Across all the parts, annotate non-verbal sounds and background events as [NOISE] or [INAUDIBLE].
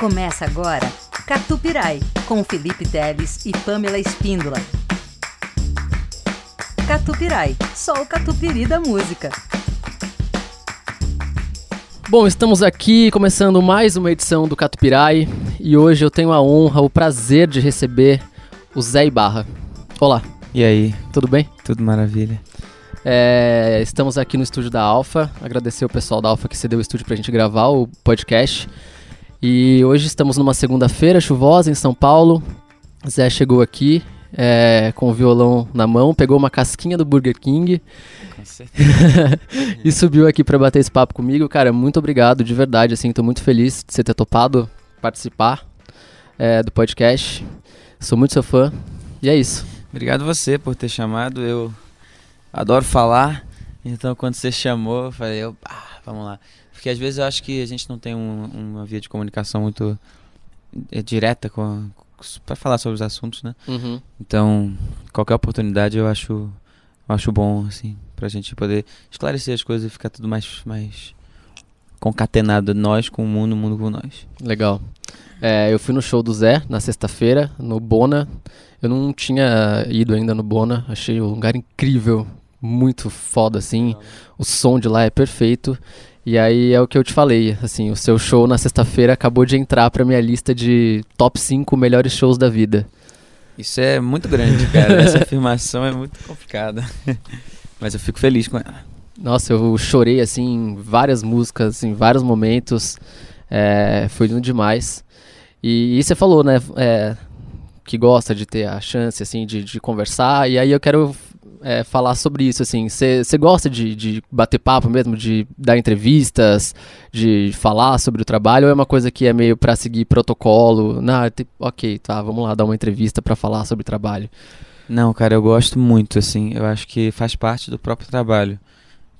Começa agora Catupirai, com Felipe Teles e Pamela Espíndola. Catupirai, só o catupiry da música. Bom, estamos aqui começando mais uma edição do Catupirai e hoje eu tenho a honra, o prazer de receber o Zé Ibarra. Olá, E aí, tudo bem? tudo maravilha? É, estamos aqui no estúdio da Alfa. Agradecer o pessoal da Alfa que cedeu o estúdio pra gente gravar o podcast. E hoje estamos numa segunda-feira chuvosa em São Paulo. Zé chegou aqui é, com o violão na mão, pegou uma casquinha do Burger King [LAUGHS] e subiu aqui pra bater esse papo comigo. Cara, muito obrigado, de verdade. Assim, tô muito feliz de você ter topado participar é, do podcast. Sou muito seu fã. E é isso. Obrigado você por ter chamado. Eu adoro falar. Então, quando você chamou, eu falei, eu, ah, vamos lá. Porque às vezes eu acho que a gente não tem um- uma via de comunicação muito eh, direta com para falar sobre os assuntos, né? Uhum. Então, qualquer oportunidade eu acho, eu acho bom, assim, pra gente poder esclarecer as coisas e ficar tudo mais, mais concatenado, nós com o mundo, o mundo com nós. Legal. É, eu fui no show do Zé na sexta-feira, no Bona. Eu não tinha ido ainda no Bona, achei o lugar incrível, muito foda, assim. O som de lá é perfeito. E aí é o que eu te falei, assim, o seu show na sexta-feira acabou de entrar pra minha lista de top 5 melhores shows da vida. Isso é muito grande, cara. Essa afirmação é muito complicada. [LAUGHS] Mas eu fico feliz com ela. Nossa, eu chorei, assim, em várias músicas, em vários momentos. É, foi lindo demais. E, e você falou, né, é, que gosta de ter a chance, assim, de, de conversar. E aí eu quero é, falar sobre isso, assim. Você gosta de, de bater papo mesmo, de dar entrevistas, de falar sobre o trabalho? Ou é uma coisa que é meio pra seguir protocolo? Não, te- ok, tá, vamos lá dar uma entrevista pra falar sobre trabalho. Não, cara, eu gosto muito, assim. Eu acho que faz parte do próprio trabalho.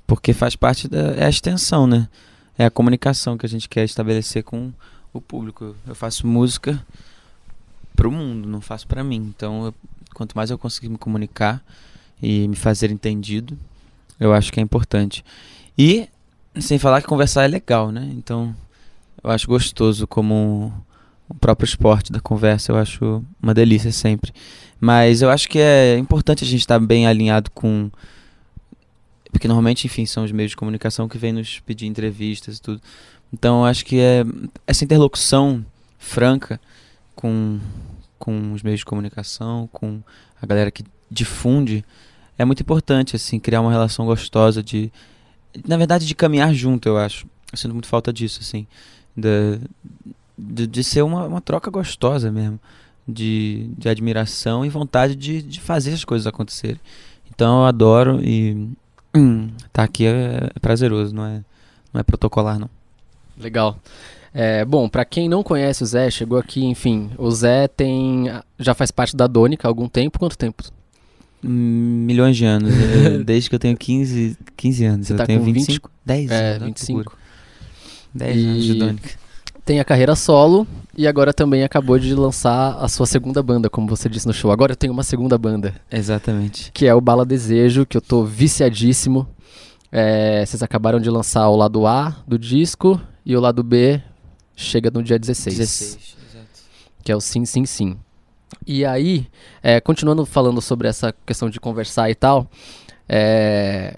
Porque faz parte da é a extensão, né? É a comunicação que a gente quer estabelecer com o público. Eu faço música pro mundo, não faço pra mim. Então, eu- quanto mais eu conseguir me comunicar e me fazer entendido, eu acho que é importante. E sem falar que conversar é legal, né? Então, eu acho gostoso como o próprio esporte da conversa, eu acho uma delícia sempre. Mas eu acho que é importante a gente estar bem alinhado com. Porque normalmente, enfim, são os meios de comunicação que vêm nos pedir entrevistas e tudo. Então eu acho que é essa interlocução franca com, com os meios de comunicação, com a galera que difunde, é muito importante, assim, criar uma relação gostosa de. Na verdade, de caminhar junto, eu acho. Eu sinto muito falta disso, assim. De, de ser uma, uma troca gostosa mesmo de, de admiração e vontade de, de fazer as coisas acontecerem. Então eu adoro e hum, tá aqui é, é prazeroso, não é, não é protocolar não. Legal. É, bom, pra quem não conhece o Zé, chegou aqui, enfim, o Zé tem já faz parte da Dônica há algum tempo. Quanto tempo? Milhões de anos, [LAUGHS] desde que eu tenho 15, 15 anos. Você eu tá tenho com 25, 10 É, anos. olha que 25. loucura. 10 anos de E- Dônica. Tem a carreira solo e agora também acabou de lançar a sua segunda banda, como você disse no show. Agora eu tenho uma segunda banda, Exatamente. que é o Bala Desejo, que eu tô viciadíssimo. É, vocês acabaram de lançar o lado A do disco e o lado B chega no dia 16. 16, exato. que é o Sim, Sim, Sim. E aí, é, continuando falando sobre essa questão de conversar e tal, é,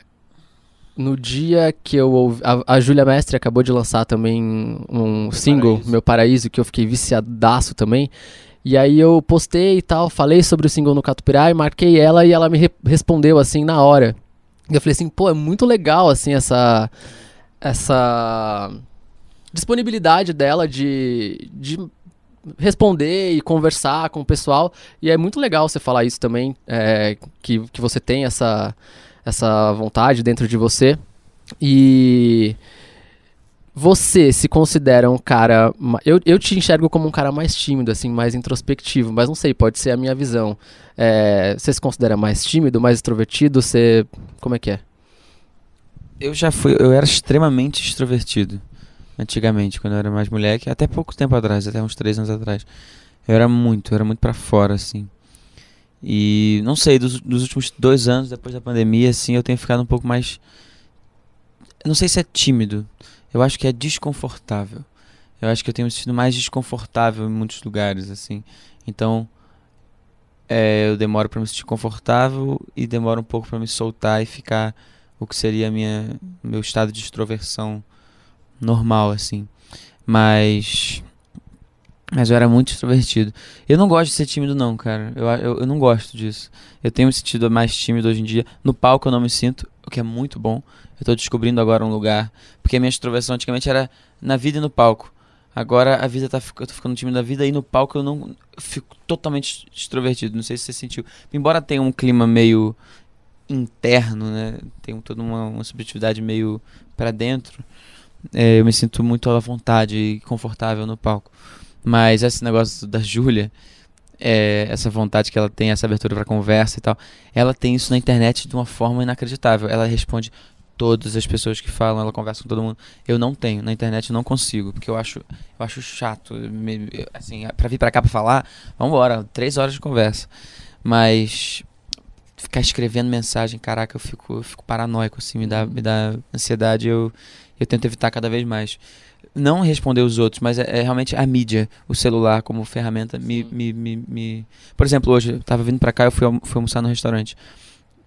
no dia que eu ouvi. A, a Júlia Mestre acabou de lançar também um single, Paraíso. Meu Paraíso, que eu fiquei viciadaço também. E aí eu postei e tal, falei sobre o single no Catupirai, marquei ela e ela me re- respondeu assim na hora. E eu falei assim, pô, é muito legal assim essa essa disponibilidade dela de, de responder e conversar com o pessoal. E é muito legal você falar isso também, é, que, que você tem essa, essa vontade dentro de você. E você se considera um cara. Eu, eu te enxergo como um cara mais tímido, assim, mais introspectivo, mas não sei, pode ser a minha visão. É, você se considera mais tímido, mais extrovertido? Você. Como é que é? Eu já fui, eu era extremamente extrovertido. Antigamente, quando eu era mais moleque, até pouco tempo atrás, até uns três anos atrás. Eu era muito, eu era muito pra fora, assim. E não sei, dos, dos últimos dois anos, depois da pandemia, assim, eu tenho ficado um pouco mais. Não sei se é tímido. Eu acho que é desconfortável. Eu acho que eu tenho me sentido mais desconfortável em muitos lugares, assim. Então, é, eu demoro para me sentir confortável e demoro um pouco para me soltar e ficar o que seria minha meu estado de extroversão normal, assim. Mas mas eu era muito extrovertido. Eu não gosto de ser tímido, não, cara. Eu, eu, eu, não gosto disso. Eu tenho me sentido mais tímido hoje em dia. No palco eu não me sinto, o que é muito bom. Eu tô descobrindo agora um lugar. Porque a minha extroversão antigamente era na vida e no palco. Agora a vida tá. Eu tô ficando tímido na vida e no palco eu não. Eu fico totalmente extrovertido. Não sei se você sentiu. Embora tenha um clima meio interno, né? Tem toda uma, uma subjetividade meio para dentro. É, eu me sinto muito à vontade e confortável no palco. Mas esse negócio da Júlia, é, essa vontade que ela tem, essa abertura para conversa e tal, ela tem isso na internet de uma forma inacreditável. Ela responde todas as pessoas que falam, ela conversa com todo mundo. Eu não tenho, na internet eu não consigo, porque eu acho, eu acho chato. Me, assim, para vir para cá para falar, vamos embora, três horas de conversa. Mas ficar escrevendo mensagem, caraca, eu fico, eu fico paranoico, assim, me dá, me dá ansiedade, eu, eu tento evitar cada vez mais não responder os outros, mas é, é, realmente a mídia, o celular como ferramenta me, me, me, me, Por exemplo, hoje eu tava vindo para cá, eu fui, fui almoçar no restaurante.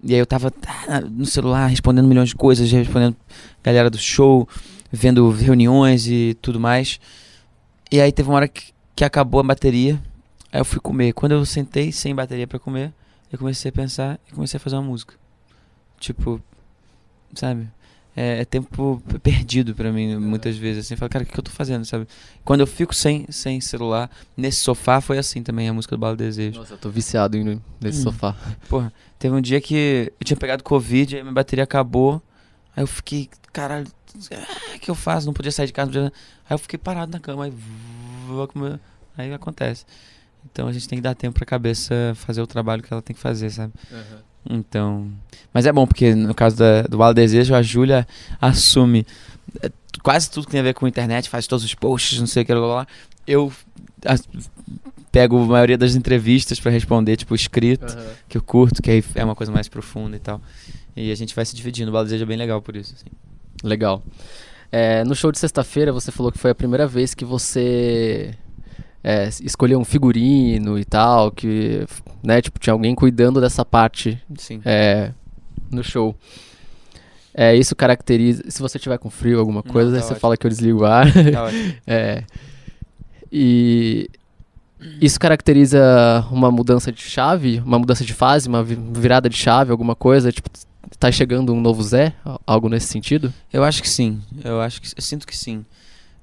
E aí eu tava tá, no celular respondendo milhões de coisas, respondendo galera do show, vendo reuniões e tudo mais. E aí teve uma hora que, que acabou a bateria, aí eu fui comer. Quando eu sentei sem bateria para comer, eu comecei a pensar e comecei a fazer uma música. Tipo, sabe? é, é tempo [LAUGHS] perdido para mim, é. muitas vezes. Assim, eu falo, cara, o que eu tô fazendo, sabe? Quando eu fico sem, sem celular, nesse sofá, foi assim também, a música do Balo Desejo. Nossa, eu tô viciado indo nesse hum. sofá. Porra, teve um dia que eu tinha pegado Covid, aí minha bateria acabou, aí eu fiquei, caralho, o que eu faço? Não podia sair de casa, podia... Aí eu fiquei parado na cama, aí, aí acontece. Então a gente tem que dar tempo pra cabeça fazer o trabalho que ela tem que fazer, sabe? Uhum. Então. Mas é bom, porque no caso da, do Bala Desejo, a Júlia assume é, quase tudo que tem a ver com a internet, faz todos os posts, não sei o que lá. Eu a, pego a maioria das entrevistas para responder, tipo, escrito, uhum. que eu curto, que aí é uma coisa mais profunda e tal. E a gente vai se dividindo. O Bala Desejo é bem legal por isso. Assim. Legal. É, no show de sexta-feira, você falou que foi a primeira vez que você é, escolher um figurino e tal, que, né, tipo, tinha alguém cuidando dessa parte é, no show. É, isso caracteriza. Se você tiver com frio, alguma coisa, Não, tá você ótimo. fala que eu desligo o ar. Tá [LAUGHS] é, e isso caracteriza uma mudança de chave, uma mudança de fase, uma virada de chave, alguma coisa? Tipo, tá chegando um novo Zé? Algo nesse sentido? Eu acho que sim. Eu acho que eu sinto que sim.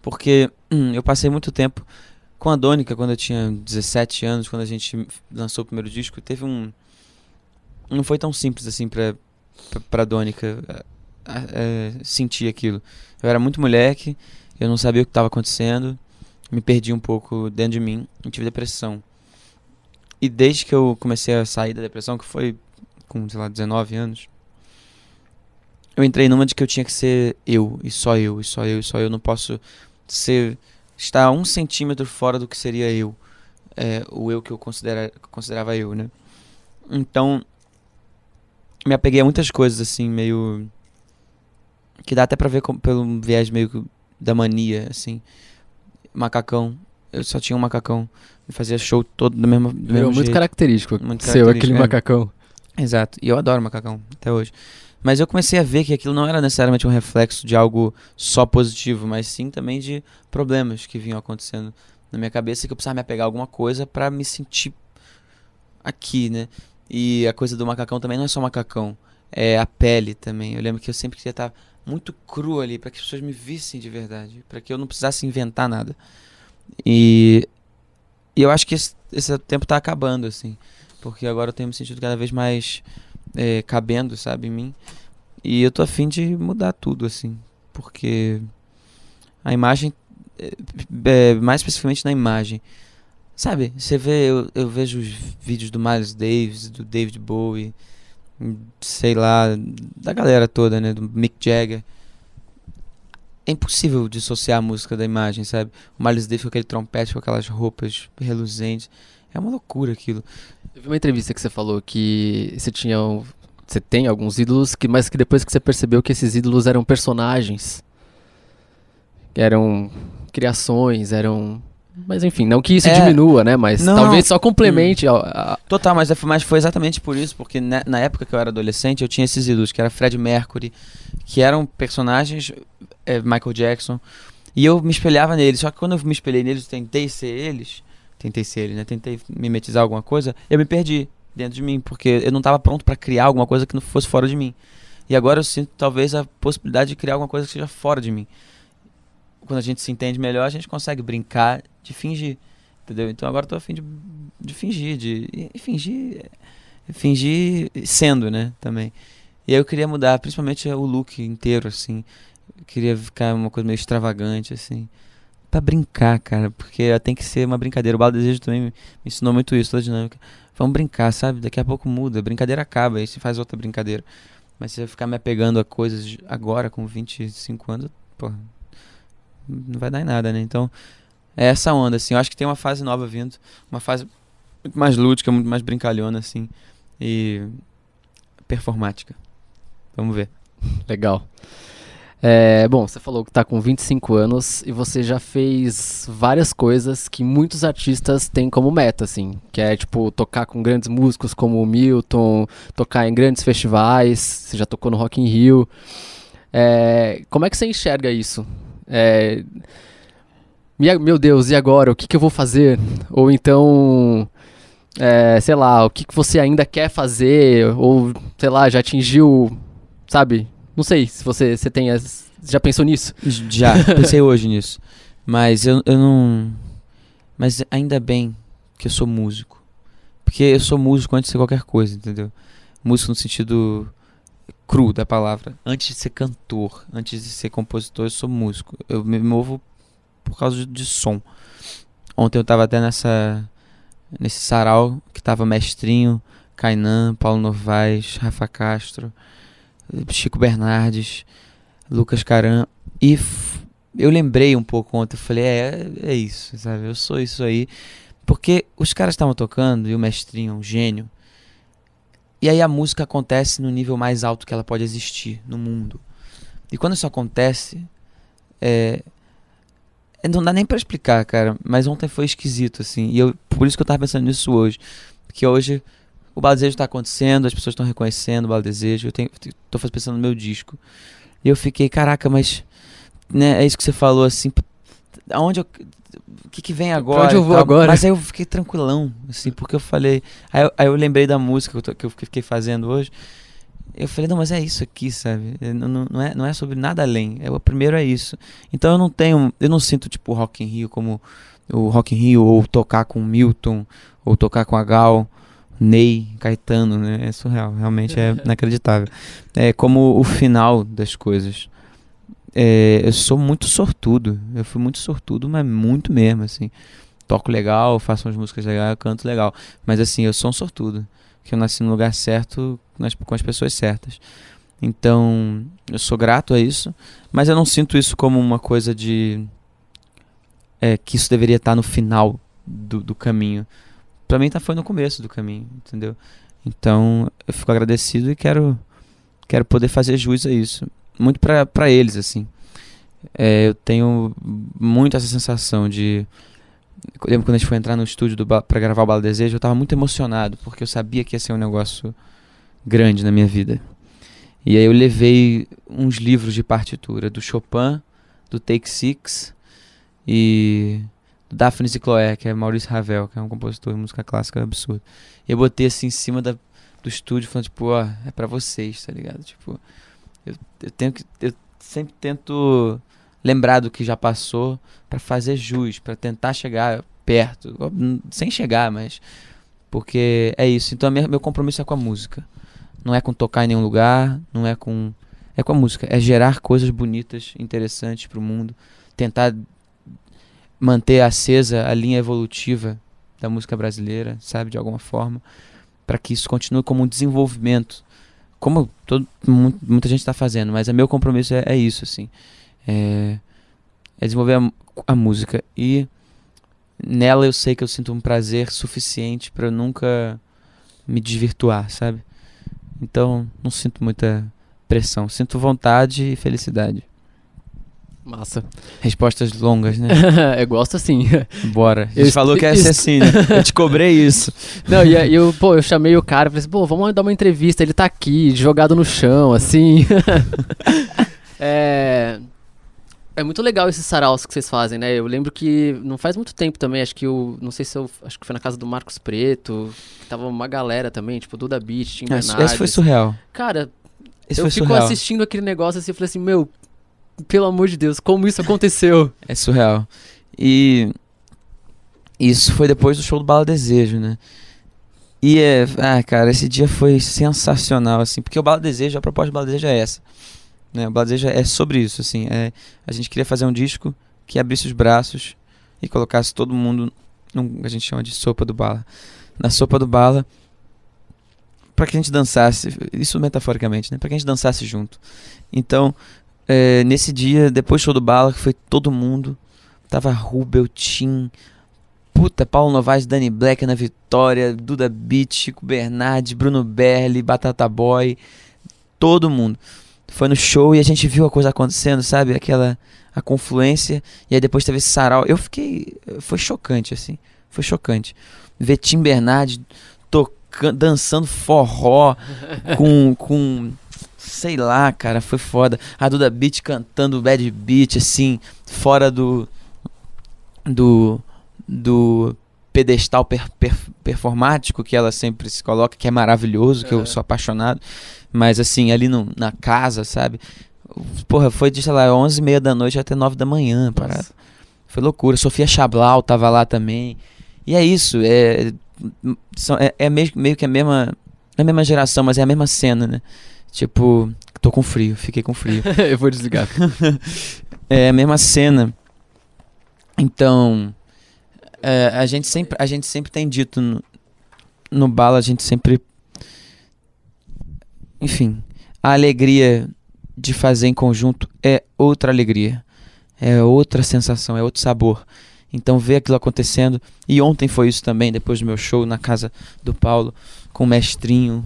Porque hum, eu passei muito tempo com a Dônica, quando eu tinha 17 anos, quando a gente lançou o primeiro disco, teve um. Não foi tão simples assim pra, pra, pra Dônica é, sentir aquilo. Eu era muito moleque, eu não sabia o que estava acontecendo, me perdi um pouco dentro de mim, e tive depressão. E desde que eu comecei a sair da depressão, que foi com, sei lá, 19 anos, eu entrei numa de que eu tinha que ser eu, e só eu, e só eu, e só eu. Não posso ser está um centímetro fora do que seria eu, é, o eu que eu considera, considerava eu, né? Então, me apeguei a muitas coisas assim, meio que dá até para ver com, pelo viés meio da mania, assim. Macacão, eu só tinha um macacão, e fazia show todo do mesmo, do mesmo muito jeito. característico, muito seu aquele é. macacão. Exato, e eu adoro macacão até hoje. Mas eu comecei a ver que aquilo não era necessariamente um reflexo de algo só positivo, mas sim também de problemas que vinham acontecendo na minha cabeça que eu precisava me apegar a alguma coisa para me sentir aqui, né? E a coisa do macacão também não é só macacão, é a pele também. Eu lembro que eu sempre queria estar muito cru ali para que as pessoas me vissem de verdade, para que eu não precisasse inventar nada. E, e eu acho que esse, esse tempo está acabando assim, porque agora eu tenho me sentido cada vez mais é, cabendo, sabe, em mim. E eu tô afim de mudar tudo, assim. Porque a imagem, é, é, mais especificamente na imagem. Sabe, você vê, eu, eu vejo os vídeos do Miles Davis, do David Bowie, sei lá, da galera toda, né, do Mick Jagger. É impossível dissociar a música da imagem, sabe? O Miles Davis com aquele trompete, com aquelas roupas reluzentes. É uma loucura aquilo. Eu vi uma entrevista que você falou que você tinha. Você tem alguns ídolos, que, mas que depois que você percebeu que esses ídolos eram personagens. eram criações, eram. Mas enfim, não que isso É. diminua, né? Mas Não, talvez só complemente. a- a- Total, mas, é- mas foi exatamente por isso, porque na, na época que eu era adolescente, eu tinha esses ídolos, que era Fred Mercury, que eram personagens, é, Michael Jackson, e eu me espelhava neles. Só que quando eu me espelhei neles, tentei ser eles, tentei ser eles, né? Tentei mimetizar alguma coisa, eu me perdi dentro de mim, porque eu não estava pronto para criar alguma coisa que não fosse fora de mim. E agora eu sinto talvez a possibilidade de criar alguma coisa que seja fora de mim. Quando a gente se entende melhor, a gente consegue brincar de fingir. Entendeu? Então agora tô a fim de, de fingir, de fingir, fingir sendo, né, também. E aí eu queria mudar, principalmente o look inteiro, assim. Eu queria ficar uma coisa meio extravagante, assim. Pra brincar, cara, porque tem que ser uma brincadeira. O Bala Desejo também me ensinou muito isso, toda dinâmica. Vamos brincar, sabe? Daqui a pouco muda, a brincadeira acaba, aí se faz outra brincadeira. Mas se eu ficar me apegando a coisas agora, com 25 anos, porra, não vai dar em nada, né? Então, é essa onda, assim. Eu acho que tem uma fase nova vindo. Uma fase muito mais lúdica, muito mais brincalhona, assim. E performática. Vamos ver. Legal. É, bom, você falou que tá com 25 anos e você já fez várias coisas que muitos artistas têm como meta, assim. Que é, tipo, tocar com grandes músicos como o Milton, tocar em grandes festivais, você já tocou no Rock in Rio. É, como é que você enxerga isso? É, "Minha- meu Deus, e agora? O que, que eu vou fazer? Ou então, é, sei lá, o que, que você ainda quer fazer? Ou, sei lá, já atingiu, sabe? Não sei se você, você tem as- já pensou nisso? Já, [LAUGHS] pensei hoje nisso. Mas eu, eu não. Mas ainda bem que eu sou músico. Porque eu sou músico antes de ser qualquer coisa, entendeu? Músico no sentido cru da palavra. Antes de ser cantor, antes de ser compositor, eu sou músico. Eu me movo por causa de, de som. Ontem eu tava até nessa. Nesse sarau que tava Mestrinho, Kainan, Paulo Novaes, Rafa Castro, Chico Bernardes, Lucas Caram. E eu lembrei um pouco ontem, eu falei, é, é isso, sabe? Eu sou isso aí. Porque os caras estavam tocando e o mestrinho é um gênio. E aí a música acontece no nível mais alto que ela pode existir no mundo. E quando isso acontece, é, é, não dá nem pra explicar, cara. Mas ontem foi esquisito, assim. E eu, por isso que eu tava pensando nisso hoje. Porque hoje o Bala Desejo tá acontecendo, as pessoas estão reconhecendo o Bala Desejo. Eu tenho, tô pensando no meu disco. E eu fiquei, caraca, mas. Né, é isso que você falou, assim. Aonde eu. O que, que vem agora? onde eu vou agora? Mas aí eu fiquei tranquilão, assim, porque eu falei. Aí eu, aí eu lembrei da música que eu, tô- que eu fiquei fazendo hoje. Eu falei, não, mas é isso aqui, sabe? É, Não, não- é, não é sobre nada além. É, o primeiro é isso. Então eu não tenho. Eu não sinto, tipo, o Rock in Rio como o Rock in Rio, ou tocar com o Milton, ou tocar com a Gal, Ney, Caetano, né? É surreal, realmente é [LAUGHS] inacreditável. É como o final das coisas. É, eu sou muito sortudo. Eu fui muito sortudo, mas muito mesmo, assim. Toco legal, faço umas músicas legais, canto legal. Mas assim, eu sou um sortudo. Que eu nasci no lugar certo, nas- com as pessoas certas. Então, eu sou grato a isso. Mas eu não sinto isso como uma coisa de. É, que isso deveria estar no final do, do caminho. Pra mim, tá, foi no começo do caminho, entendeu? Então, eu fico agradecido e quero, quero poder fazer jus a isso. Muito pra eles, assim. É, eu tenho muito essa sensação de. Eu lembro quando a gente foi entrar no estúdio pra gravar o Bala Desejo, eu tava muito emocionado, porque eu sabia que ia ser um negócio grande na minha vida. E aí eu levei uns livros de partitura do Chopin, do Take Six e Daphne Chloé, que é Maurice Ravel, que é um compositor de música clássica absurdo. E eu botei assim em cima da, do estúdio, falando, tipo, ó, é pra vocês, tá ligado? Tipo, eu, eu tenho que. Eu sempre tento lembrar do que já passou pra fazer jus, pra tentar chegar perto, sem chegar, mas porque é isso. Então minha- meu compromisso é com a música. Não é com tocar em nenhum lugar, não é com é com a música, é gerar coisas bonitas, interessantes pro mundo, tentar manter acesa a linha evolutiva da música brasileira, sabe, de alguma forma, para que isso continue como um desenvolvimento, como todo, mu- muita gente está fazendo, mas é meu compromisso é, é isso, assim, é, é desenvolver a, a música e nela eu sei que eu sinto um prazer suficiente para nunca me desvirtuar, sabe? Então não sinto muita pressão, sinto vontade e felicidade. Massa. Respostas longas, né? [LAUGHS] eu gosto assim. Bora. Eu falou que ser assim, né? Eu te cobrei isso. [LAUGHS] Não, e aí eu, pô, eu chamei o cara, falei assim, pô, vamos dar uma entrevista, ele tá aqui, jogado no chão, assim. [LAUGHS] é... É muito legal esses saraus que vocês fazem, né? Eu lembro que não faz muito tempo também, acho que eu, não sei se eu, acho que foi na casa do Marcos Preto, que tava uma galera também, tipo Duda Beat, Tim Esse, Bernardes. esse foi surreal. Cara, Esse eu fico surreal. assistindo aquele negócio assim, eu falei assim, meu, pelo amor de Deus, como isso aconteceu? [LAUGHS] É surreal. E isso foi depois do show do Bala Desejo, né? E é, ah, cara, esse dia foi sensacional, assim, porque o Bala Desejo, a proposta do Bala Desejo é essa. Né? O Bala Desejo é sobre isso, assim. É, a gente queria fazer um disco que abrisse os braços e colocasse todo mundo num, a gente chama de sopa do bala. Na sopa do bala, pra que a gente dançasse, isso metaforicamente, né? Pra que a gente dançasse junto. Então, é, nesse dia, depois do show do bala, que foi todo mundo, tava Rubel, Tim, puta, Paulo Novaes, Dani Black na Vitória, Duda Beat, Chico Bernardes, Bruno Berli, Batata Boy, todo mundo. Foi no show e a gente viu a coisa acontecendo, sabe? Aquela a confluência e aí depois teve esse sarau. Eu fiquei, foi chocante assim, foi chocante. Ver Tim Bernardes tocando, dançando forró [LAUGHS] com com sei lá, cara, foi foda. A Duda Beat cantando Bad Beat assim, fora do do do pedestal per- per- performático que ela sempre se coloca, que é maravilhoso, que eu Aham. sou apaixonado. Mas assim, ali no, na casa, sabe? Porra, foi de, sei lá, 11 e meia da noite até 9 da manhã, parada. Nossa. Foi loucura. Sofia Chablau tava lá também. E é isso, é, são- é, é meio, meio que a mesma, não é a mesma geração, mas é a mesma cena, né? Tipo, tô com frio, fiquei com frio. [LAUGHS] eu vou desligar. [LAUGHS] É a mesma cena. Então, é, a, gente sempre, a gente sempre tem dito no, no bala, a gente sempre. Enfim, a alegria de fazer em conjunto é outra alegria. É outra sensação, é outro sabor. Então, ver aquilo acontecendo. E ontem foi isso também, depois do meu show na casa do Paulo, com o mestrinho,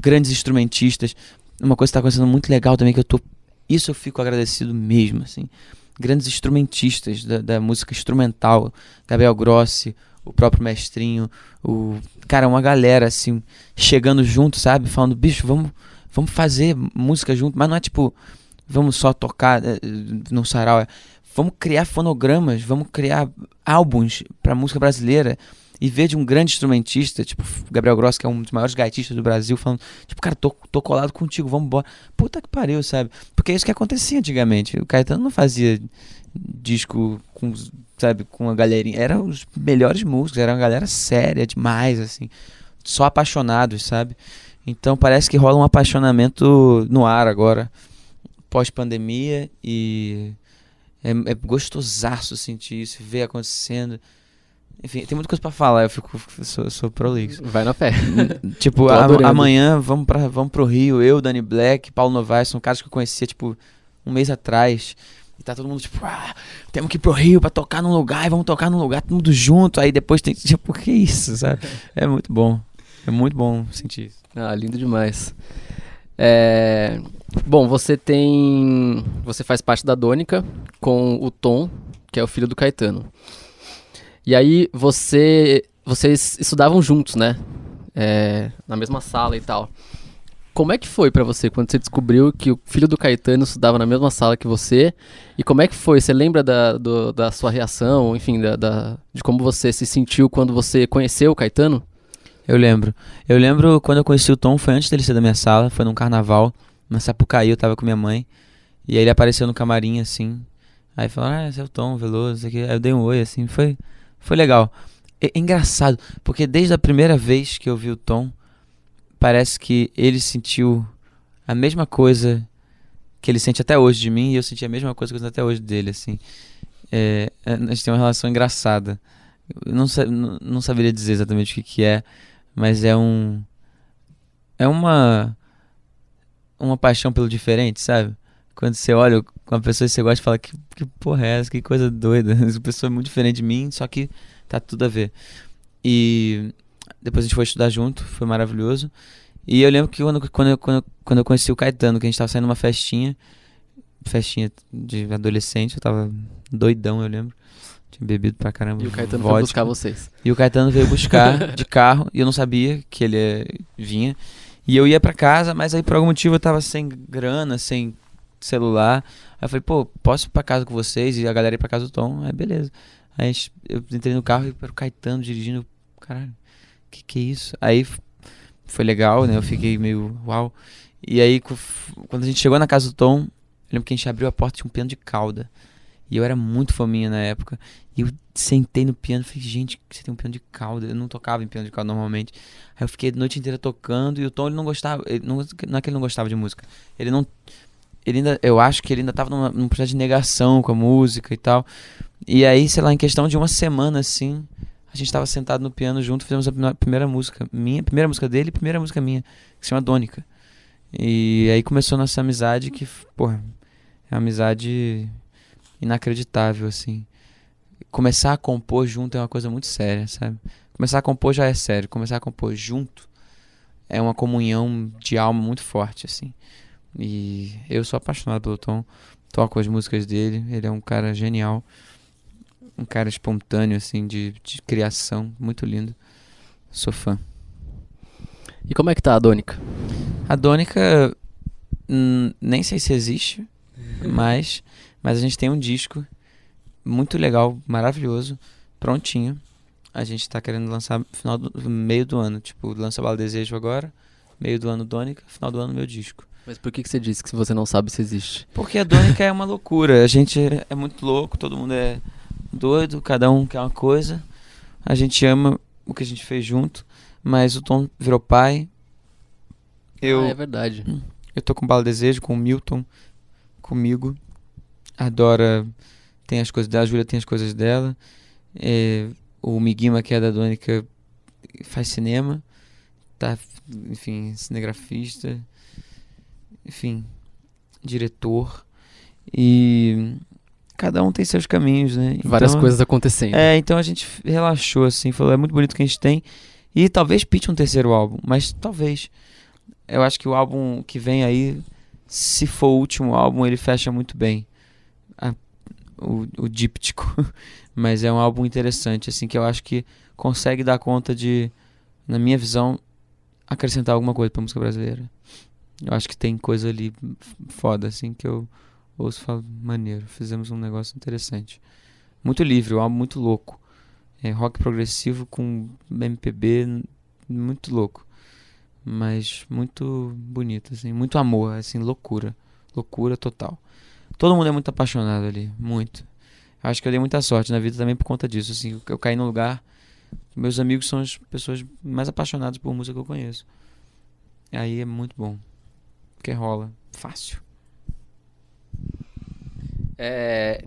grandes instrumentistas. Uma coisa que tá acontecendo muito legal também, que eu tô. Isso eu fico agradecido mesmo, assim. Grandes instrumentistas da, da música instrumental, Gabriel Grossi, o próprio Mestrinho, o cara, uma galera assim chegando junto, sabe, falando, bicho, vamos, vamos fazer música junto, mas não é tipo, vamos só tocar eh, no sarau, é, vamos criar fonogramas, vamos criar álbuns para música brasileira e ver de um grande instrumentista, tipo Gabriel Grossi, que é um dos maiores gaitistas do Brasil, falando, tipo, cara, tô, tô colado contigo, vamos embora. Puta que pariu, sabe? Porque é isso que acontecia antigamente. O Caetano não fazia disco com, sabe, com a galerinha. Eram os melhores músicos, era uma galera séria demais, assim. Só apaixonados, sabe? Então parece que rola um apaixonamento no ar agora, pós-pandemia, e é, é gostosaço sentir isso, ver acontecendo. Enfim, tem muita coisa pra falar, eu fico, sou, sou prolixo. Vai na fé. [LAUGHS] Tipo, a- amanhã vamos, pra, vamos pro Rio, eu, Dani Black, Paulo Novaes, são caras que eu conhecia, tipo, um mês atrás. E tá todo mundo, tipo, ah, temos que ir pro Rio pra tocar num lugar, e vamos tocar num lugar, todo mundo junto. Aí depois tem, tipo, que isso, sabe? É muito bom. É muito bom sentir isso. Ah, lindo demais. É, Bom, você tem. Você faz parte da Dônica com o Tom, que é o filho do Caetano. E aí você. Vocês estudavam juntos, né? É, Na mesma sala e tal. Como é que foi pra você quando você descobriu que o filho do Caetano estudava na mesma sala que você? E como é que foi? Você lembra da, do- da sua reação, enfim, da, da- de como você se sentiu quando você conheceu o Caetano? Eu lembro. Eu lembro quando eu conheci o Tom, foi antes dele ser da minha sala, foi num carnaval, na Sapucaí, eu tava com minha mãe. E aí ele apareceu no camarim, assim. Aí falou, ah, esse é o Tom Veloso, aqui. Aí eu dei um oi, assim, foi, foi legal. É, é engraçado, porque desde a primeira vez que eu vi o Tom, parece que ele sentiu a mesma coisa que ele sente até hoje de mim, e eu senti a mesma coisa que eu sinto até hoje dele, assim. É, a gente tem uma relação engraçada. Eu não, não, não saberia dizer exatamente o que, que é, mas é um. É uma. Uma paixão pelo diferente, sabe? Quando você olha com uma pessoa e você gosta de falar que, que porra é essa, que coisa doida. [LAUGHS] Essa pessoa é muito diferente de mim, só que tá tudo a ver. E depois a gente foi estudar junto, foi maravilhoso. E eu lembro que quando, quando, eu, quando, eu- quando eu conheci o Caetano, que a gente tava saindo numa festinha, festinha de adolescente, eu tava doidão, eu lembro. Tinha bebido pra caramba. E o Caetano vodka. foi buscar vocês. E o Caetano veio buscar [LAUGHS] de carro e eu não sabia que ele eh, vinha. E eu ia pra casa, mas aí por algum motivo eu tava sem grana, sem celular. Aí eu falei, pô, posso ir pra casa com vocês? E a galera ir pra casa do Tom. Aí beleza. Aí gente- eu entrei no carro e era o Caetano dirigindo. Caralho, que que é isso? Aí foi legal, né? Eu fiquei meio uau. E aí quando a gente chegou na casa do Tom, eu lembro que a gente abriu a porta e tinha um piano de cauda. E eu era muito fominha na época. E eu sentei no piano e falei, gente, você tem um piano de cauda. Eu não tocava em piano de cauda normalmente. Aí eu fiquei a noite inteira tocando e o Tom ele não gostava. Ele não, não é que ele não gostava de música. Ele não. Ele ainda. Eu acho que ele ainda tava numa- num processo de negação com a música e tal. E aí, sei lá, em questão de uma semana assim, a gente tava sentado no piano junto, fizemos a primeira música minha, primeira música dele e primeira música minha, que se chama Dônica. E aí começou nossa amizade que, porra, é uma amizade inacreditável, assim. Começar a compor junto é uma coisa muito séria, sabe? Começar a compor já é sério, começar a compor junto é uma comunhão de alma muito forte, assim. E eu sou apaixonado pelo Tom, toco as músicas dele, ele é um cara genial, um cara espontâneo, assim, de, de criação, muito lindo. Sou fã. E como é que tá a Dônica? A Dônica, hum, nem sei se existe, mas, mas a gente tem um disco muito legal, maravilhoso, prontinho. A gente tá querendo lançar no final do meio do ano, tipo, lança Bala Desejo agora, meio do ano Dônica, final do ano meu disco. Mas por que, que você disse que você não sabe se existe? Porque a Dônica é uma loucura, a gente é, é muito louco, todo mundo é doido, cada um quer uma coisa. A gente ama o que a gente fez junto, mas o Tom virou pai. Eu Ah, é verdade. Eu tô com Bala Desejo, com o Milton, comigo. A Dora tem as coisas dela, a Júlia tem as coisas dela. É, o Miguima, que é da Dônica, faz cinema. Tá, enfim, cinegrafista. Enfim, diretor. E cada um tem seus caminhos, né? Várias Então, coisas acontecendo. é, então a gente relaxou assim, falou, é muito bonito o que a gente tem. E talvez pinte um terceiro álbum, mas talvez. Eu acho que o álbum que vem aí, se for o último álbum, ele fecha muito bem. A- o, o díptico. [LAUGHS] mas é um álbum interessante, assim, que eu acho que consegue dar conta de, na minha visão, acrescentar alguma coisa pra música brasileira. Eu acho que tem coisa ali foda, assim, que eu ouço e falo, maneiro, fizemos um negócio interessante. Muito livre, um álbum muito louco. É rock progressivo com MPB muito louco. Mas muito bonito, assim, muito amor, assim, loucura. Loucura total. Todo mundo é muito apaixonado ali, muito. Acho que eu dei muita sorte na vida também por conta disso, assim, eu- eu caí num lugar meus amigos são as pessoas mais apaixonadas por música que eu conheço. Aí é muito bom. Porque rola fácil. É,